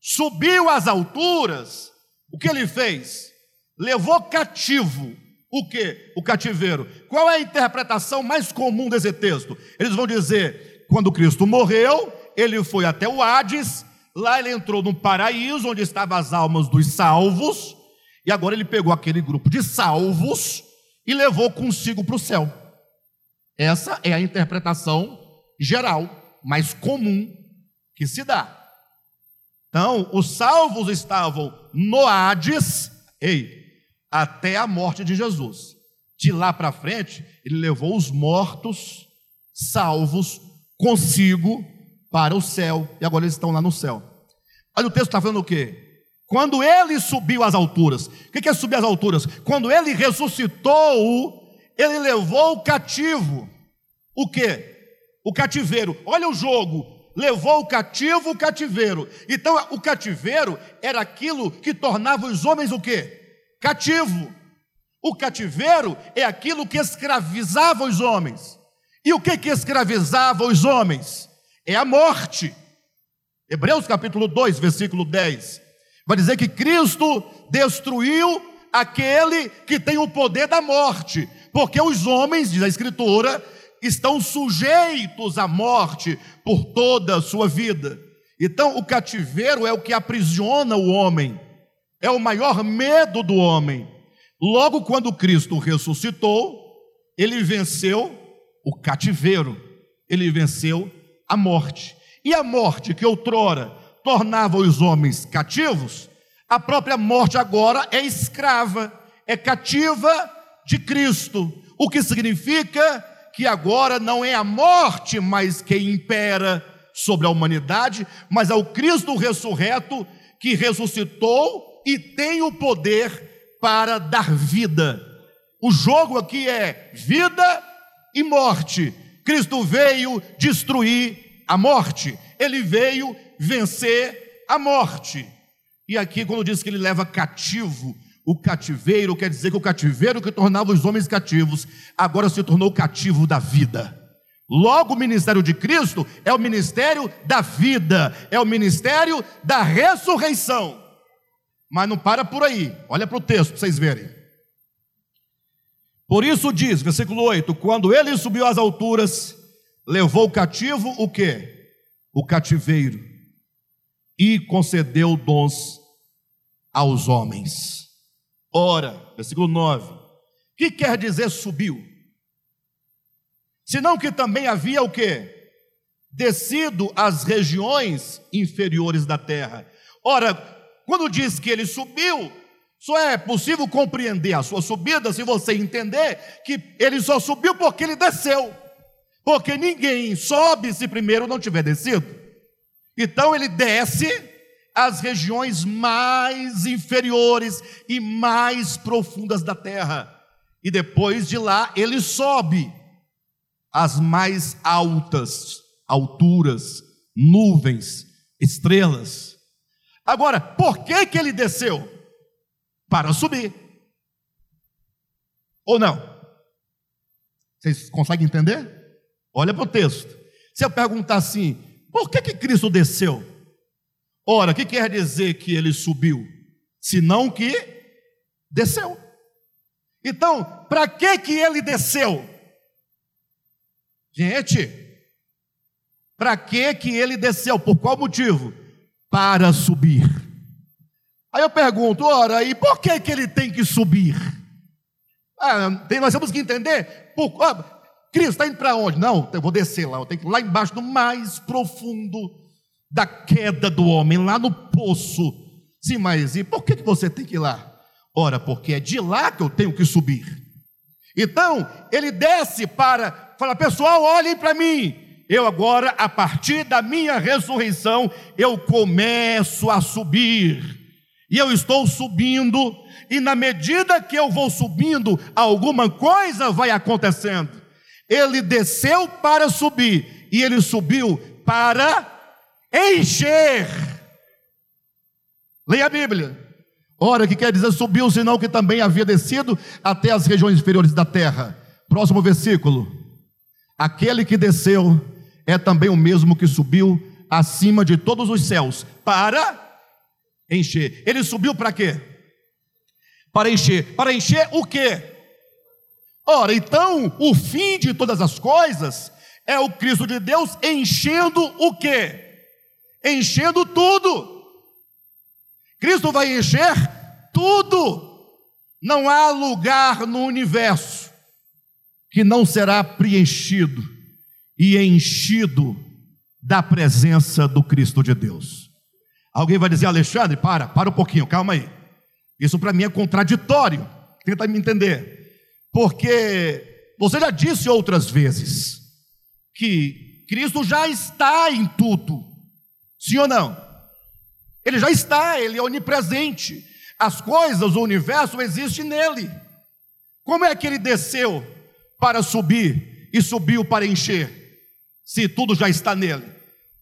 subiu às alturas, o que ele fez? Levou cativo o que? O cativeiro. Qual é a interpretação mais comum desse texto? Eles vão dizer: quando Cristo morreu, ele foi até o Hades, lá ele entrou no paraíso, onde estavam as almas dos salvos, e agora ele pegou aquele grupo de salvos e levou consigo para o céu. Essa é a interpretação geral, mais comum que se dá. Então, os salvos estavam no Hades, ei, até a morte de Jesus. De lá para frente, ele levou os mortos, salvos, consigo para o céu, e agora eles estão lá no céu. Olha o texto está falando o quê? Quando ele subiu às alturas, o que é subir às alturas? Quando ele ressuscitou, ele levou o cativo. O que? O cativeiro. Olha o jogo. Levou o cativo o cativeiro. Então, o cativeiro era aquilo que tornava os homens o quê? Cativo. O cativeiro é aquilo que escravizava os homens. E o que que escravizava os homens? É a morte. Hebreus capítulo 2, versículo 10. Vai dizer que Cristo destruiu aquele que tem o poder da morte, porque os homens, diz a Escritura, estão sujeitos à morte por toda a sua vida. Então, o cativeiro é o que aprisiona o homem, é o maior medo do homem. Logo, quando Cristo ressuscitou, ele venceu o cativeiro, ele venceu a morte. E a morte que outrora tornava os homens cativos, a própria morte agora é escrava, é cativa de Cristo, o que significa que agora não é a morte mais que impera sobre a humanidade, mas é o Cristo ressurreto que ressuscitou e tem o poder para dar vida. O jogo aqui é vida e morte. Cristo veio destruir a morte, ele veio vencer a morte. E aqui, quando diz que ele leva cativo o cativeiro, quer dizer que o cativeiro que tornava os homens cativos, agora se tornou cativo da vida. Logo, o ministério de Cristo é o ministério da vida, é o ministério da ressurreição. Mas não para por aí, olha para o texto para vocês verem. Por isso diz, versículo 8: quando ele subiu às alturas, levou cativo o que? O cativeiro e concedeu dons aos homens. Ora, versículo 9: que quer dizer subiu? senão que também havia o quê? Descido às regiões inferiores da terra. Ora, quando diz que ele subiu, só é possível compreender a sua subida se você entender que ele só subiu porque ele desceu. Porque ninguém sobe se primeiro não tiver descido. Então ele desce às regiões mais inferiores e mais profundas da terra. E depois de lá ele sobe às mais altas alturas, nuvens, estrelas. Agora, por que que ele desceu? Para subir. Ou não? Vocês conseguem entender? Olha para o texto. Se eu perguntar assim, por que, que Cristo desceu? Ora, o que quer dizer que ele subiu? Senão que desceu. Então, para que que ele desceu? Gente, para que que ele desceu? Por qual motivo? Para subir. Aí eu pergunto, ora, e por que que ele tem que subir? Ah, tem, nós temos que entender. Por, ah, Cristo está indo para onde? Não, eu vou descer lá, eu tenho que ir lá embaixo, no mais profundo da queda do homem, lá no poço. Sim, mas e por que você tem que ir lá? Ora, porque é de lá que eu tenho que subir. Então, ele desce para falar: pessoal, olhem para mim. Eu agora, a partir da minha ressurreição, eu começo a subir. E eu estou subindo, e na medida que eu vou subindo, alguma coisa vai acontecendo. Ele desceu para subir, e ele subiu para encher. Leia a Bíblia. Ora, que quer dizer subiu, senão que também havia descido até as regiões inferiores da terra. Próximo versículo. Aquele que desceu é também o mesmo que subiu acima de todos os céus para encher. Ele subiu para quê? Para encher. Para encher o quê? Ora, então, o fim de todas as coisas é o Cristo de Deus enchendo o quê? Enchendo tudo. Cristo vai encher tudo. Não há lugar no universo que não será preenchido e enchido da presença do Cristo de Deus. Alguém vai dizer, Alexandre, para, para um pouquinho, calma aí. Isso para mim é contraditório. Tenta me entender. Porque você já disse outras vezes que Cristo já está em tudo. Sim ou não? Ele já está, ele é onipresente. As coisas, o universo existe nele. Como é que ele desceu para subir e subiu para encher? Se tudo já está nele.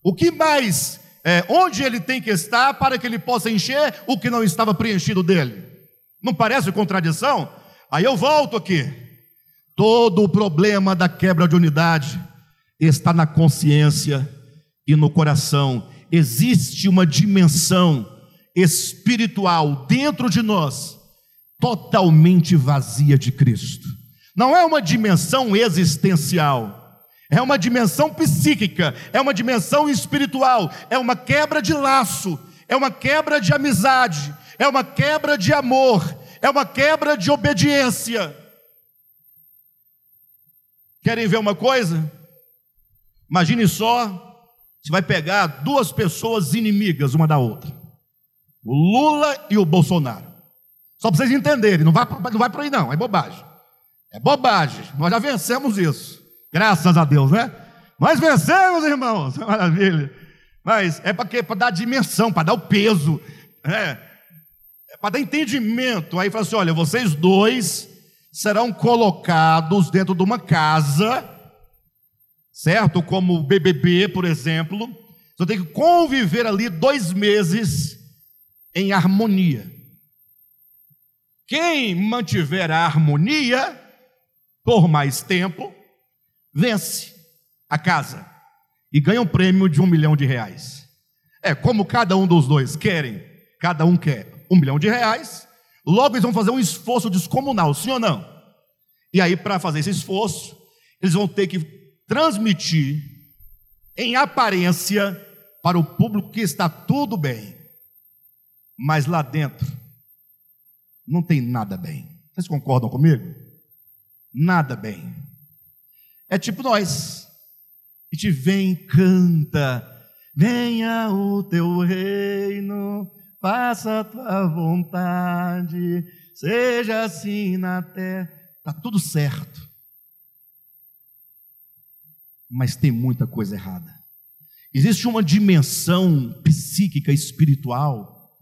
O que mais, é, onde ele tem que estar para que ele possa encher o que não estava preenchido dele? Não parece contradição? Aí eu volto aqui. Todo o problema da quebra de unidade está na consciência e no coração. Existe uma dimensão espiritual dentro de nós totalmente vazia de Cristo. Não é uma dimensão existencial, é uma dimensão psíquica, é uma dimensão espiritual, é uma quebra de laço, é uma quebra de amizade, é uma quebra de amor, é uma quebra de obediência. Querem ver uma coisa? Imagine só, você vai pegar duas pessoas inimigas uma da outra. O Lula e o Bolsonaro. Só para vocês entenderem, não vai, não vai para aí não, é bobagem. É bobagem, nós já vencemos isso. Graças a Deus, né? Nós vencemos, irmãos, maravilha. Mas é para dar dimensão, para dar o peso. É, para dar entendimento. Aí fala assim: olha, vocês dois serão colocados dentro de uma casa, certo? Como o BBB, por exemplo. Você tem que conviver ali dois meses em harmonia. Quem mantiver a harmonia por mais tempo, vence a casa e ganha um prêmio de um milhão de reais. É como cada um dos dois querem, cada um quer um milhão de reais, logo eles vão fazer um esforço descomunal, sim ou não? E aí, para fazer esse esforço, eles vão ter que transmitir em aparência para o público que está tudo bem, mas lá dentro não tem nada bem. Vocês concordam comigo? Nada bem. É tipo nós. E te vem, canta, venha o teu reino, faça a tua vontade, seja assim na terra. Está tudo certo. Mas tem muita coisa errada. Existe uma dimensão psíquica, espiritual,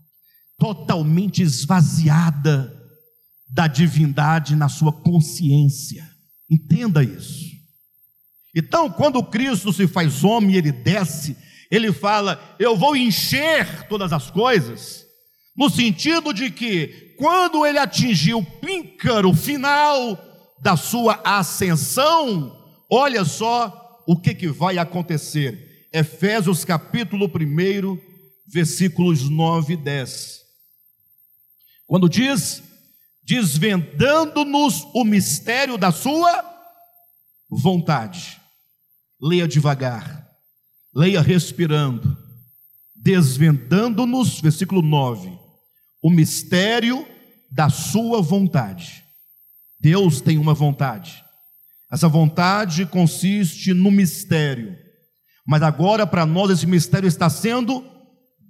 totalmente esvaziada da divindade na sua consciência. Entenda isso. Então, quando Cristo se faz homem ele desce, ele fala: Eu vou encher todas as coisas, no sentido de que, quando ele atingiu o píncaro final da sua ascensão, olha só o que, que vai acontecer. Efésios capítulo 1, versículos 9 e 10. Quando diz: desvendando-nos o mistério da sua vontade. Leia devagar, leia respirando. Desvendando-nos, versículo 9, o mistério da sua vontade. Deus tem uma vontade. Essa vontade consiste no mistério mas agora para nós esse mistério está sendo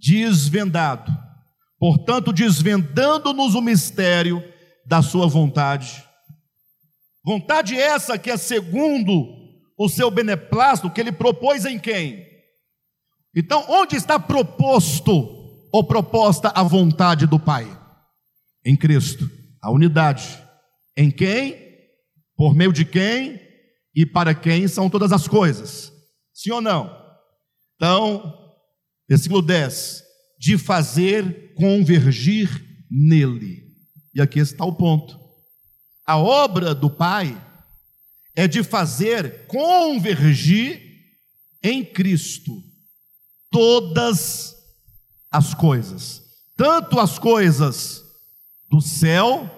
desvendado. Portanto, desvendando-nos o mistério da sua vontade. Vontade essa que é segundo o seu beneplácito que ele propôs em quem? Então, onde está proposto ou proposta a vontade do Pai? Em Cristo, a unidade. Em quem? Por meio de quem? E para quem são todas as coisas. Sim ou não? Então, versículo 10: de fazer convergir nele. E aqui está o ponto. A obra do Pai é de fazer convergir em Cristo todas as coisas, tanto as coisas do céu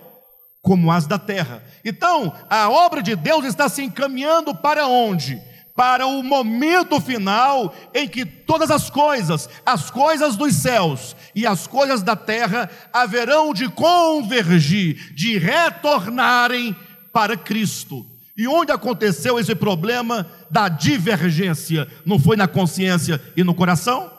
como as da terra. Então, a obra de Deus está se encaminhando para onde? para o momento final em que todas as coisas, as coisas dos céus e as coisas da terra, haverão de convergir, de retornarem para Cristo. E onde aconteceu esse problema da divergência? Não foi na consciência e no coração?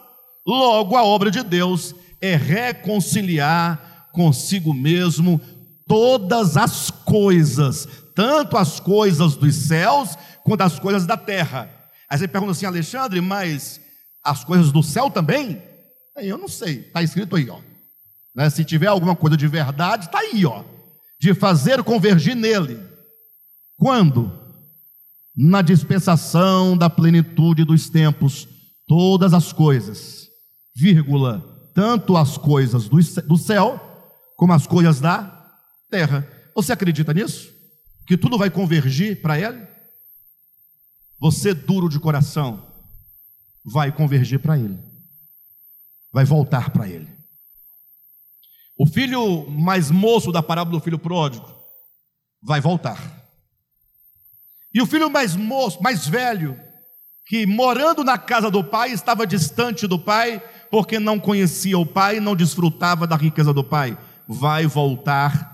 Logo, a obra de Deus é reconciliar consigo mesmo todas as coisas, tanto as coisas dos céus quanto as coisas da terra. Aí você pergunta assim, Alexandre, mas as coisas do céu também? Eu não sei, está escrito aí, ó. Né? Se tiver alguma coisa de verdade, está aí, ó. De fazer convergir nele. Quando? Na dispensação da plenitude dos tempos, todas as coisas, vírgula, tanto as coisas do céu, como as coisas da terra. Você acredita nisso? Que tudo vai convergir para ele? Você duro de coração, vai convergir para Ele, vai voltar para Ele. O filho mais moço da parábola do filho pródigo vai voltar. E o filho mais moço, mais velho, que morando na casa do pai, estava distante do pai, porque não conhecia o pai, não desfrutava da riqueza do pai, vai voltar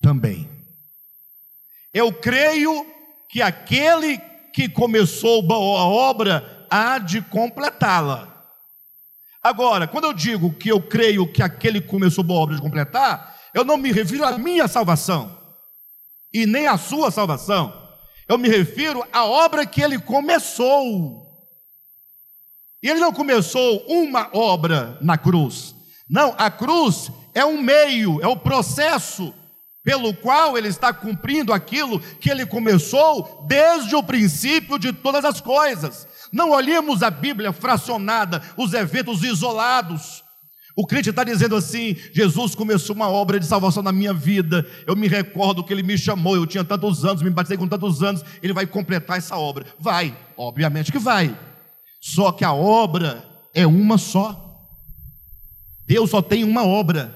também. Eu creio que aquele que começou a obra há de completá-la. Agora, quando eu digo que eu creio que aquele que começou a obra de completar, eu não me refiro à minha salvação e nem à sua salvação. Eu me refiro à obra que ele começou. E ele não começou uma obra na cruz. Não, a cruz é um meio, é o processo pelo qual ele está cumprindo aquilo que ele começou desde o princípio de todas as coisas. Não olhemos a Bíblia fracionada, os eventos isolados. O crente está dizendo assim: Jesus começou uma obra de salvação na minha vida. Eu me recordo que ele me chamou, eu tinha tantos anos, me batizei com tantos anos, ele vai completar essa obra. Vai, obviamente que vai. Só que a obra é uma só. Deus só tem uma obra.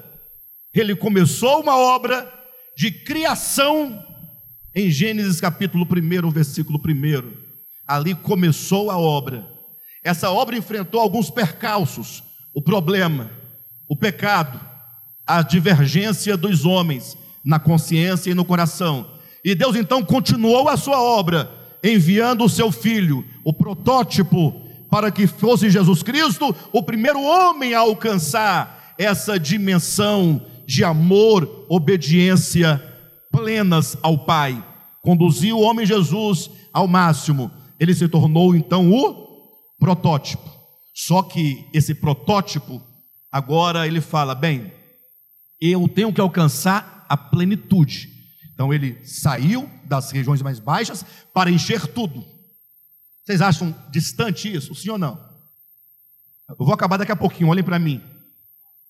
Ele começou uma obra, de criação em Gênesis capítulo 1, versículo 1. Ali começou a obra. Essa obra enfrentou alguns percalços, o problema, o pecado, a divergência dos homens na consciência e no coração. E Deus então continuou a sua obra. enviando o seu filho, o protótipo, para que fosse Jesus Cristo o primeiro homem a alcançar essa dimensão de amor, obediência plenas ao Pai. Conduziu o homem Jesus ao máximo. Ele se tornou então o protótipo. Só que esse protótipo, agora ele fala: bem, eu tenho que alcançar a plenitude. Então ele saiu das regiões mais baixas para encher tudo. Vocês acham distante isso? Sim ou não? Eu vou acabar daqui a pouquinho, olhem para mim.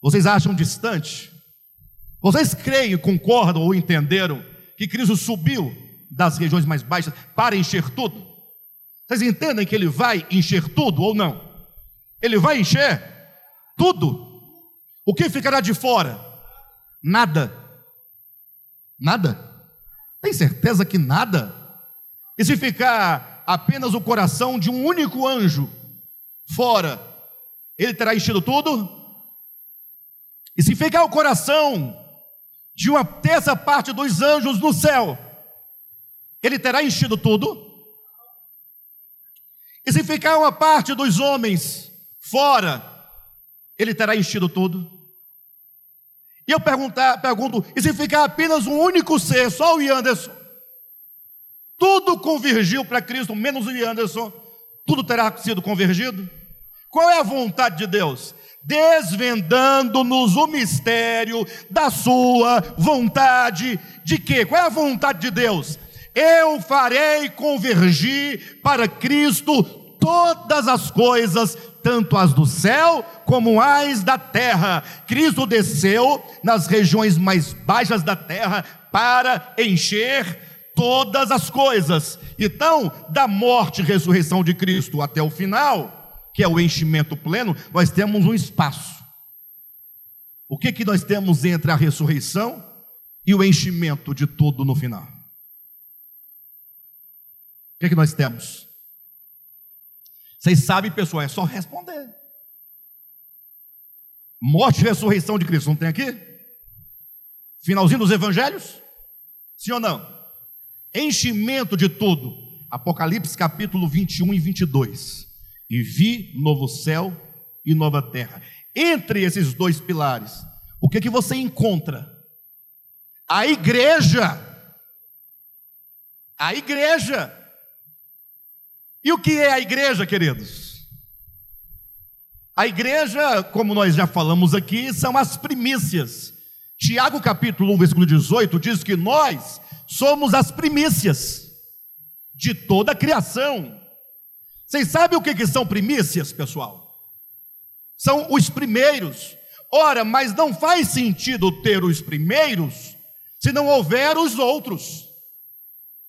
Vocês acham distante? Vocês creem, concordam ou entenderam que Cristo subiu das regiões mais baixas para encher tudo? Vocês entendem que ele vai encher tudo ou não? Ele vai encher tudo. O que ficará de fora? Nada. Nada. Tem certeza que nada? E se ficar apenas o coração de um único anjo fora, ele terá enchido tudo? E se ficar o coração de uma terça parte dos anjos no céu, ele terá enchido tudo? E se ficar uma parte dos homens fora, ele terá enchido tudo? E eu perguntar, pergunto, e se ficar apenas um único ser, só o Anderson, tudo convergiu para Cristo, menos o Anderson, tudo terá sido convergido? Qual é a vontade de Deus? Desvendando-nos o mistério da sua vontade, de quê? Qual é a vontade de Deus? Eu farei convergir para Cristo todas as coisas, tanto as do céu como as da terra. Cristo desceu nas regiões mais baixas da terra para encher todas as coisas. Então, da morte e ressurreição de Cristo até o final, que é o enchimento pleno, nós temos um espaço. O que que nós temos entre a ressurreição e o enchimento de tudo no final? O que que nós temos? Vocês sabem, pessoal, é só responder. Morte e ressurreição de Cristo, não tem aqui? Finalzinho dos evangelhos? Sim ou não? Enchimento de tudo. Apocalipse capítulo 21 e 22. E vi novo céu e nova terra. Entre esses dois pilares, o que que você encontra? A igreja. A igreja. E o que é a igreja, queridos? A igreja, como nós já falamos aqui, são as primícias. Tiago capítulo 1, versículo 18 diz que nós somos as primícias de toda a criação. Vocês sabem o que, que são primícias, pessoal? São os primeiros. Ora, mas não faz sentido ter os primeiros se não houver os outros.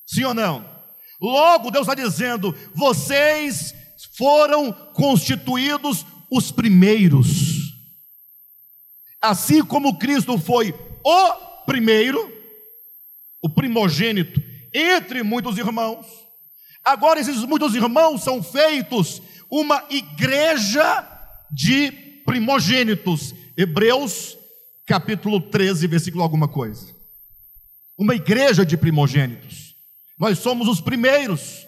Sim ou não? Logo, Deus está dizendo: vocês foram constituídos os primeiros. Assim como Cristo foi o primeiro, o primogênito, entre muitos irmãos, agora esses muitos irmãos são feitos uma igreja de primogênitos. Hebreus capítulo 13, versículo alguma coisa. Uma igreja de primogênitos. Nós somos os primeiros.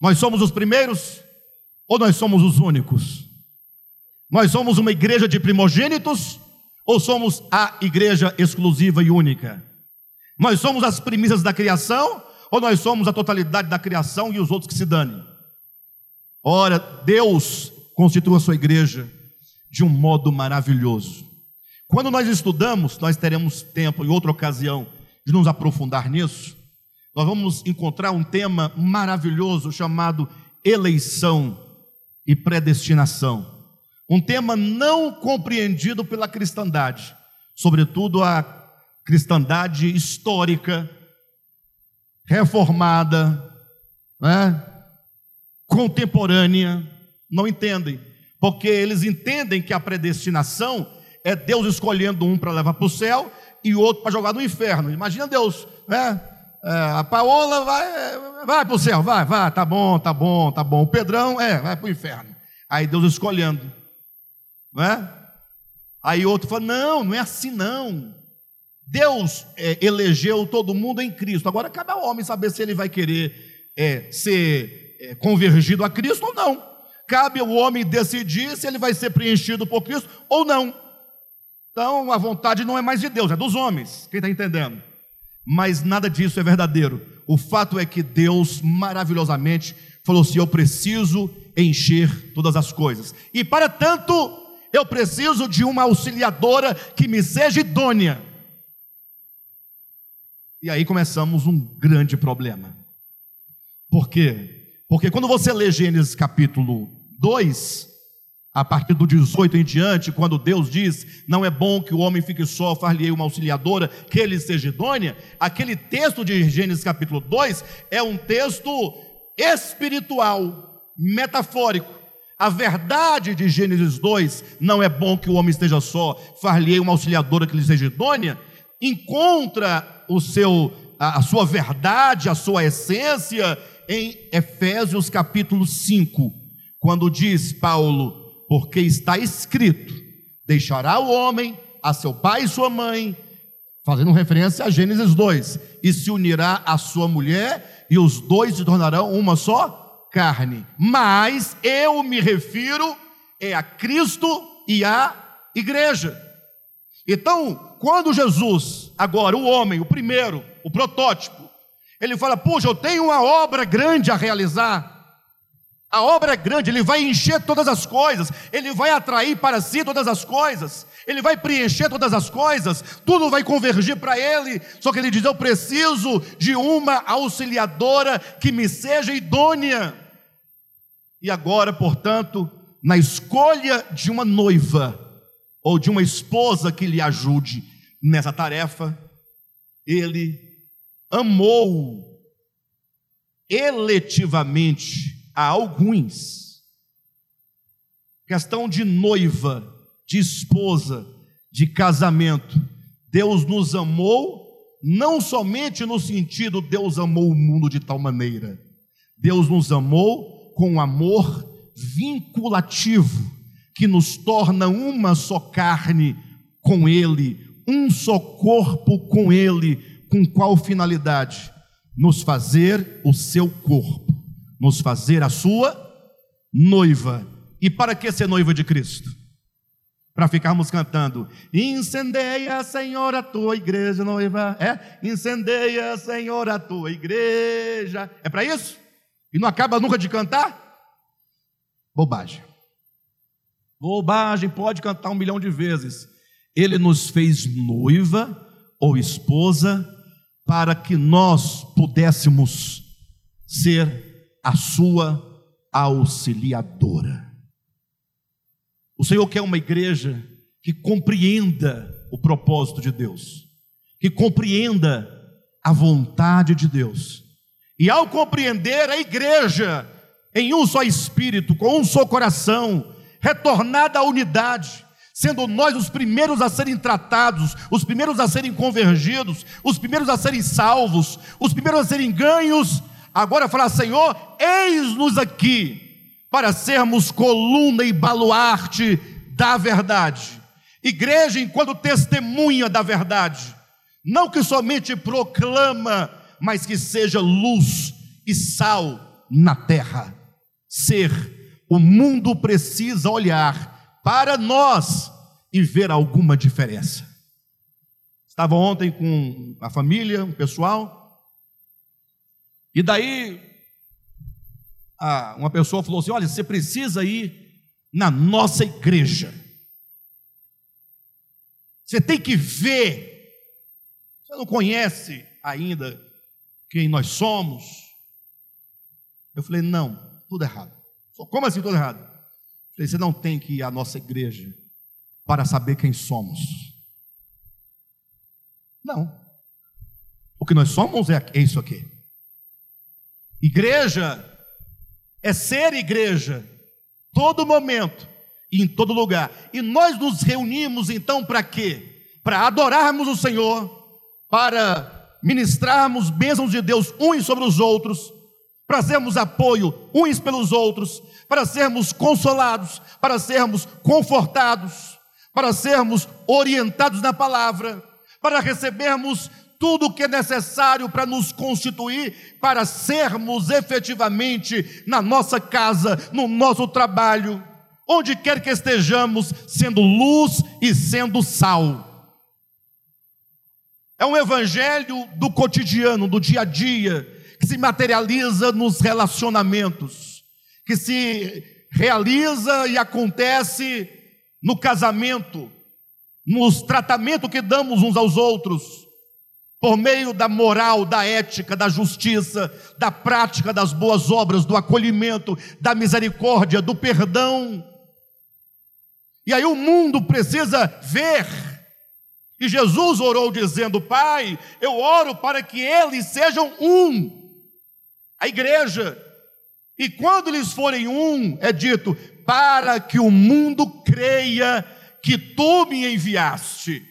Nós somos os primeiros ou nós somos os únicos? Nós somos uma igreja de primogênitos ou somos a igreja exclusiva e única? Nós somos as primícias da criação ou nós somos a totalidade da criação e os outros que se danem? Ora, Deus constitui a sua igreja de um modo maravilhoso. Quando nós estudamos, nós teremos tempo em outra ocasião de nos aprofundar nisso nós vamos encontrar um tema maravilhoso chamado eleição e predestinação. Um tema não compreendido pela cristandade, sobretudo a cristandade histórica, reformada, né? contemporânea, não entendem, porque eles entendem que a predestinação é Deus escolhendo um para levar para o céu e outro para jogar no inferno. Imagina Deus, né? É, a Paola vai, vai para o céu, vai, vai, tá bom, tá bom, tá bom. O Pedrão, é, vai para o inferno. Aí Deus escolhendo, não é? Aí outro fala: não, não é assim não. Deus é, elegeu todo mundo em Cristo. Agora cabe ao homem saber se ele vai querer é, ser é, convergido a Cristo ou não. Cabe ao homem decidir se ele vai ser preenchido por Cristo ou não. Então a vontade não é mais de Deus, é dos homens. Quem está entendendo? Mas nada disso é verdadeiro. O fato é que Deus maravilhosamente falou assim: Eu preciso encher todas as coisas. E para tanto, eu preciso de uma auxiliadora que me seja idônea. E aí começamos um grande problema. Por quê? Porque quando você lê Gênesis capítulo 2, a partir do 18 em diante, quando Deus diz: Não é bom que o homem fique só, far-lhe uma auxiliadora, que ele seja idônea, aquele texto de Gênesis capítulo 2 é um texto espiritual, metafórico. A verdade de Gênesis 2, não é bom que o homem esteja só, far-lhe uma auxiliadora que lhe seja idônea, encontra o seu, a sua verdade, a sua essência em Efésios capítulo 5, quando diz Paulo: Porque está escrito: Deixará o homem a seu pai e sua mãe, fazendo referência a Gênesis 2, e se unirá à sua mulher, e os dois se tornarão uma só carne. Mas eu me refiro é a Cristo e à igreja. Então, quando Jesus, agora o homem, o primeiro, o protótipo, ele fala: Puxa, eu tenho uma obra grande a realizar. A obra é grande, ele vai encher todas as coisas, ele vai atrair para si todas as coisas, ele vai preencher todas as coisas, tudo vai convergir para ele. Só que ele diz: Eu preciso de uma auxiliadora que me seja idônea. E agora, portanto, na escolha de uma noiva ou de uma esposa que lhe ajude nessa tarefa, ele amou eletivamente a alguns. Questão de noiva, de esposa, de casamento. Deus nos amou não somente no sentido Deus amou o mundo de tal maneira. Deus nos amou com um amor vinculativo que nos torna uma só carne com ele, um só corpo com ele, com qual finalidade? Nos fazer o seu corpo, nos fazer a sua noiva. E para que ser noiva de Cristo? Para ficarmos cantando, incendeia, Senhor, a tua igreja, noiva. É? Incendeia, Senhor, a tua igreja. É para isso? E não acaba nunca de cantar? Bobagem. Bobagem, pode cantar um milhão de vezes. Ele nos fez noiva ou esposa para que nós pudéssemos ser a sua auxiliadora. O Senhor quer uma igreja que compreenda o propósito de Deus, que compreenda a vontade de Deus. E ao compreender a igreja em um só espírito, com um só coração, retornada à unidade, sendo nós os primeiros a serem tratados, os primeiros a serem convergidos, os primeiros a serem salvos, os primeiros a serem ganhos. Agora falar, Senhor, eis-nos aqui para sermos coluna e baluarte da verdade. Igreja enquanto testemunha da verdade, não que somente proclama, mas que seja luz e sal na terra. Ser, o mundo precisa olhar para nós e ver alguma diferença. Estava ontem com a família, o pessoal, e daí uma pessoa falou assim: Olha, você precisa ir na nossa igreja. Você tem que ver. Você não conhece ainda quem nós somos? Eu falei: Não, tudo errado. Como assim tudo errado? Você não tem que ir à nossa igreja para saber quem somos. Não. O que nós somos é isso aqui. Igreja é ser igreja, todo momento e em todo lugar. E nós nos reunimos então para quê? Para adorarmos o Senhor, para ministrarmos bênçãos de Deus uns sobre os outros, para sermos apoio uns pelos outros, para sermos consolados, para sermos confortados, para sermos orientados na palavra, para recebermos tudo o que é necessário para nos constituir, para sermos efetivamente na nossa casa, no nosso trabalho, onde quer que estejamos, sendo luz e sendo sal. É um evangelho do cotidiano, do dia a dia, que se materializa nos relacionamentos, que se realiza e acontece no casamento, nos tratamentos que damos uns aos outros, por meio da moral, da ética, da justiça, da prática das boas obras, do acolhimento, da misericórdia, do perdão. E aí o mundo precisa ver. E Jesus orou dizendo: Pai, eu oro para que eles sejam um. A igreja. E quando eles forem um, é dito: para que o mundo creia que tu me enviaste.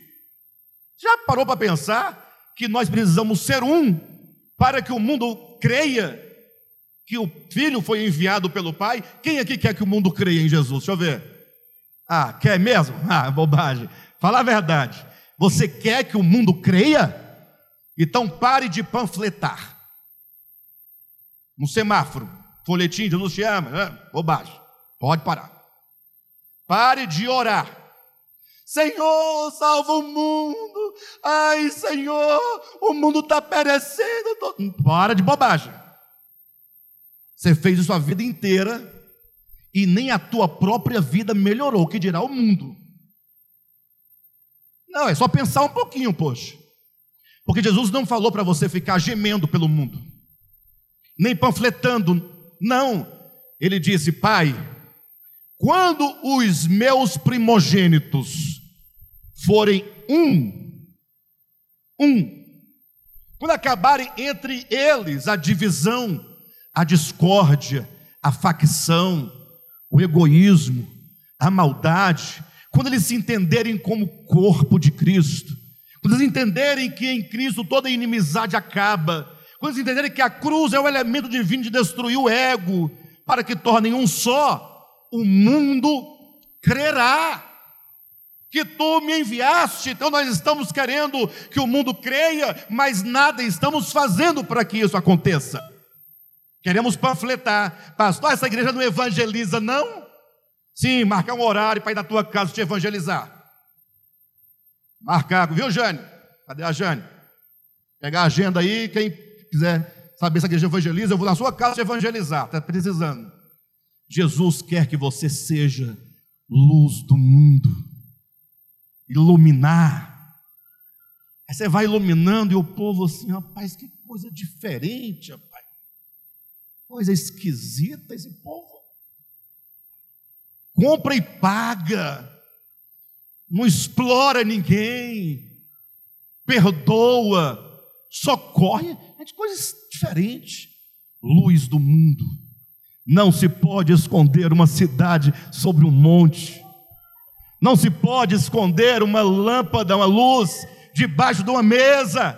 Já parou para pensar que nós precisamos ser um para que o mundo creia que o filho foi enviado pelo pai? Quem aqui quer que o mundo creia em Jesus? Deixa eu ver. Ah, quer mesmo? Ah, bobagem. Fala a verdade. Você quer que o mundo creia? Então pare de panfletar. No semáforo, folhetim, Jesus te ama. Né? Bobagem. Pode parar. Pare de orar. Senhor, salva o mundo. Ai, Senhor, o mundo está perecendo. Para de bobagem. Você fez a vida inteira e nem a tua própria vida melhorou, que dirá o mundo. Não, é só pensar um pouquinho, poxa. Porque Jesus não falou para você ficar gemendo pelo mundo, nem panfletando. Não. Ele disse: Pai, quando os meus primogênitos forem um, um, quando acabarem entre eles a divisão, a discórdia, a facção, o egoísmo, a maldade, quando eles se entenderem como corpo de Cristo, quando eles entenderem que em Cristo toda inimizade acaba, quando eles entenderem que a cruz é o elemento divino de destruir o ego, para que tornem um só, o mundo crerá que tu me enviaste. Então nós estamos querendo que o mundo creia, mas nada estamos fazendo para que isso aconteça. Queremos panfletar. Pastor, essa igreja não evangeliza, não? Sim, marcar um horário para ir na tua casa te evangelizar. Marcar, viu, Jane? Cadê a Jane? Pegar a agenda aí, quem quiser saber se a igreja evangeliza, eu vou na sua casa te evangelizar, está precisando. Jesus quer que você seja luz do mundo iluminar. Aí você vai iluminando e o povo assim, rapaz, que coisa diferente, rapaz. Coisa esquisita esse povo. Compra e paga. Não explora ninguém. Perdoa. Socorre. É de coisas diferentes. Luz do mundo. Não se pode esconder uma cidade sobre um monte. Não se pode esconder uma lâmpada, uma luz, debaixo de uma mesa.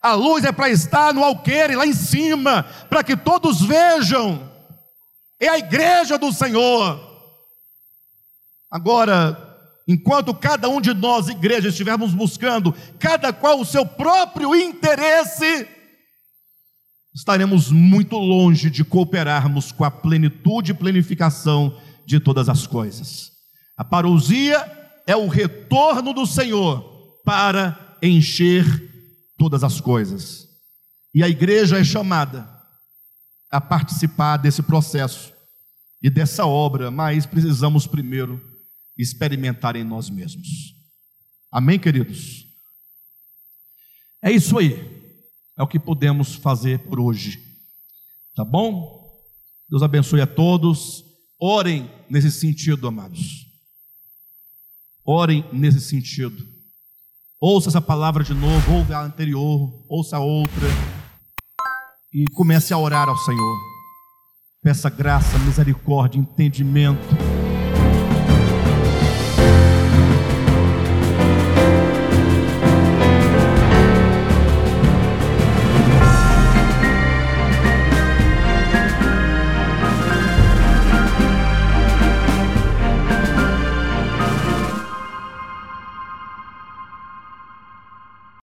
A luz é para estar no alqueire, lá em cima, para que todos vejam. É a igreja do Senhor. Agora, enquanto cada um de nós, igreja, estivermos buscando, cada qual o seu próprio interesse, estaremos muito longe de cooperarmos com a plenitude e planificação de todas as coisas. A parousia é o retorno do Senhor para encher todas as coisas. E a igreja é chamada a participar desse processo e dessa obra, mas precisamos primeiro experimentar em nós mesmos. Amém, queridos? É isso aí. É o que podemos fazer por hoje. Tá bom? Deus abençoe a todos. Orem nesse sentido, amados. Orem nesse sentido. Ouça essa palavra de novo, ouve a anterior, ouça a outra. E comece a orar ao Senhor. Peça graça, misericórdia, entendimento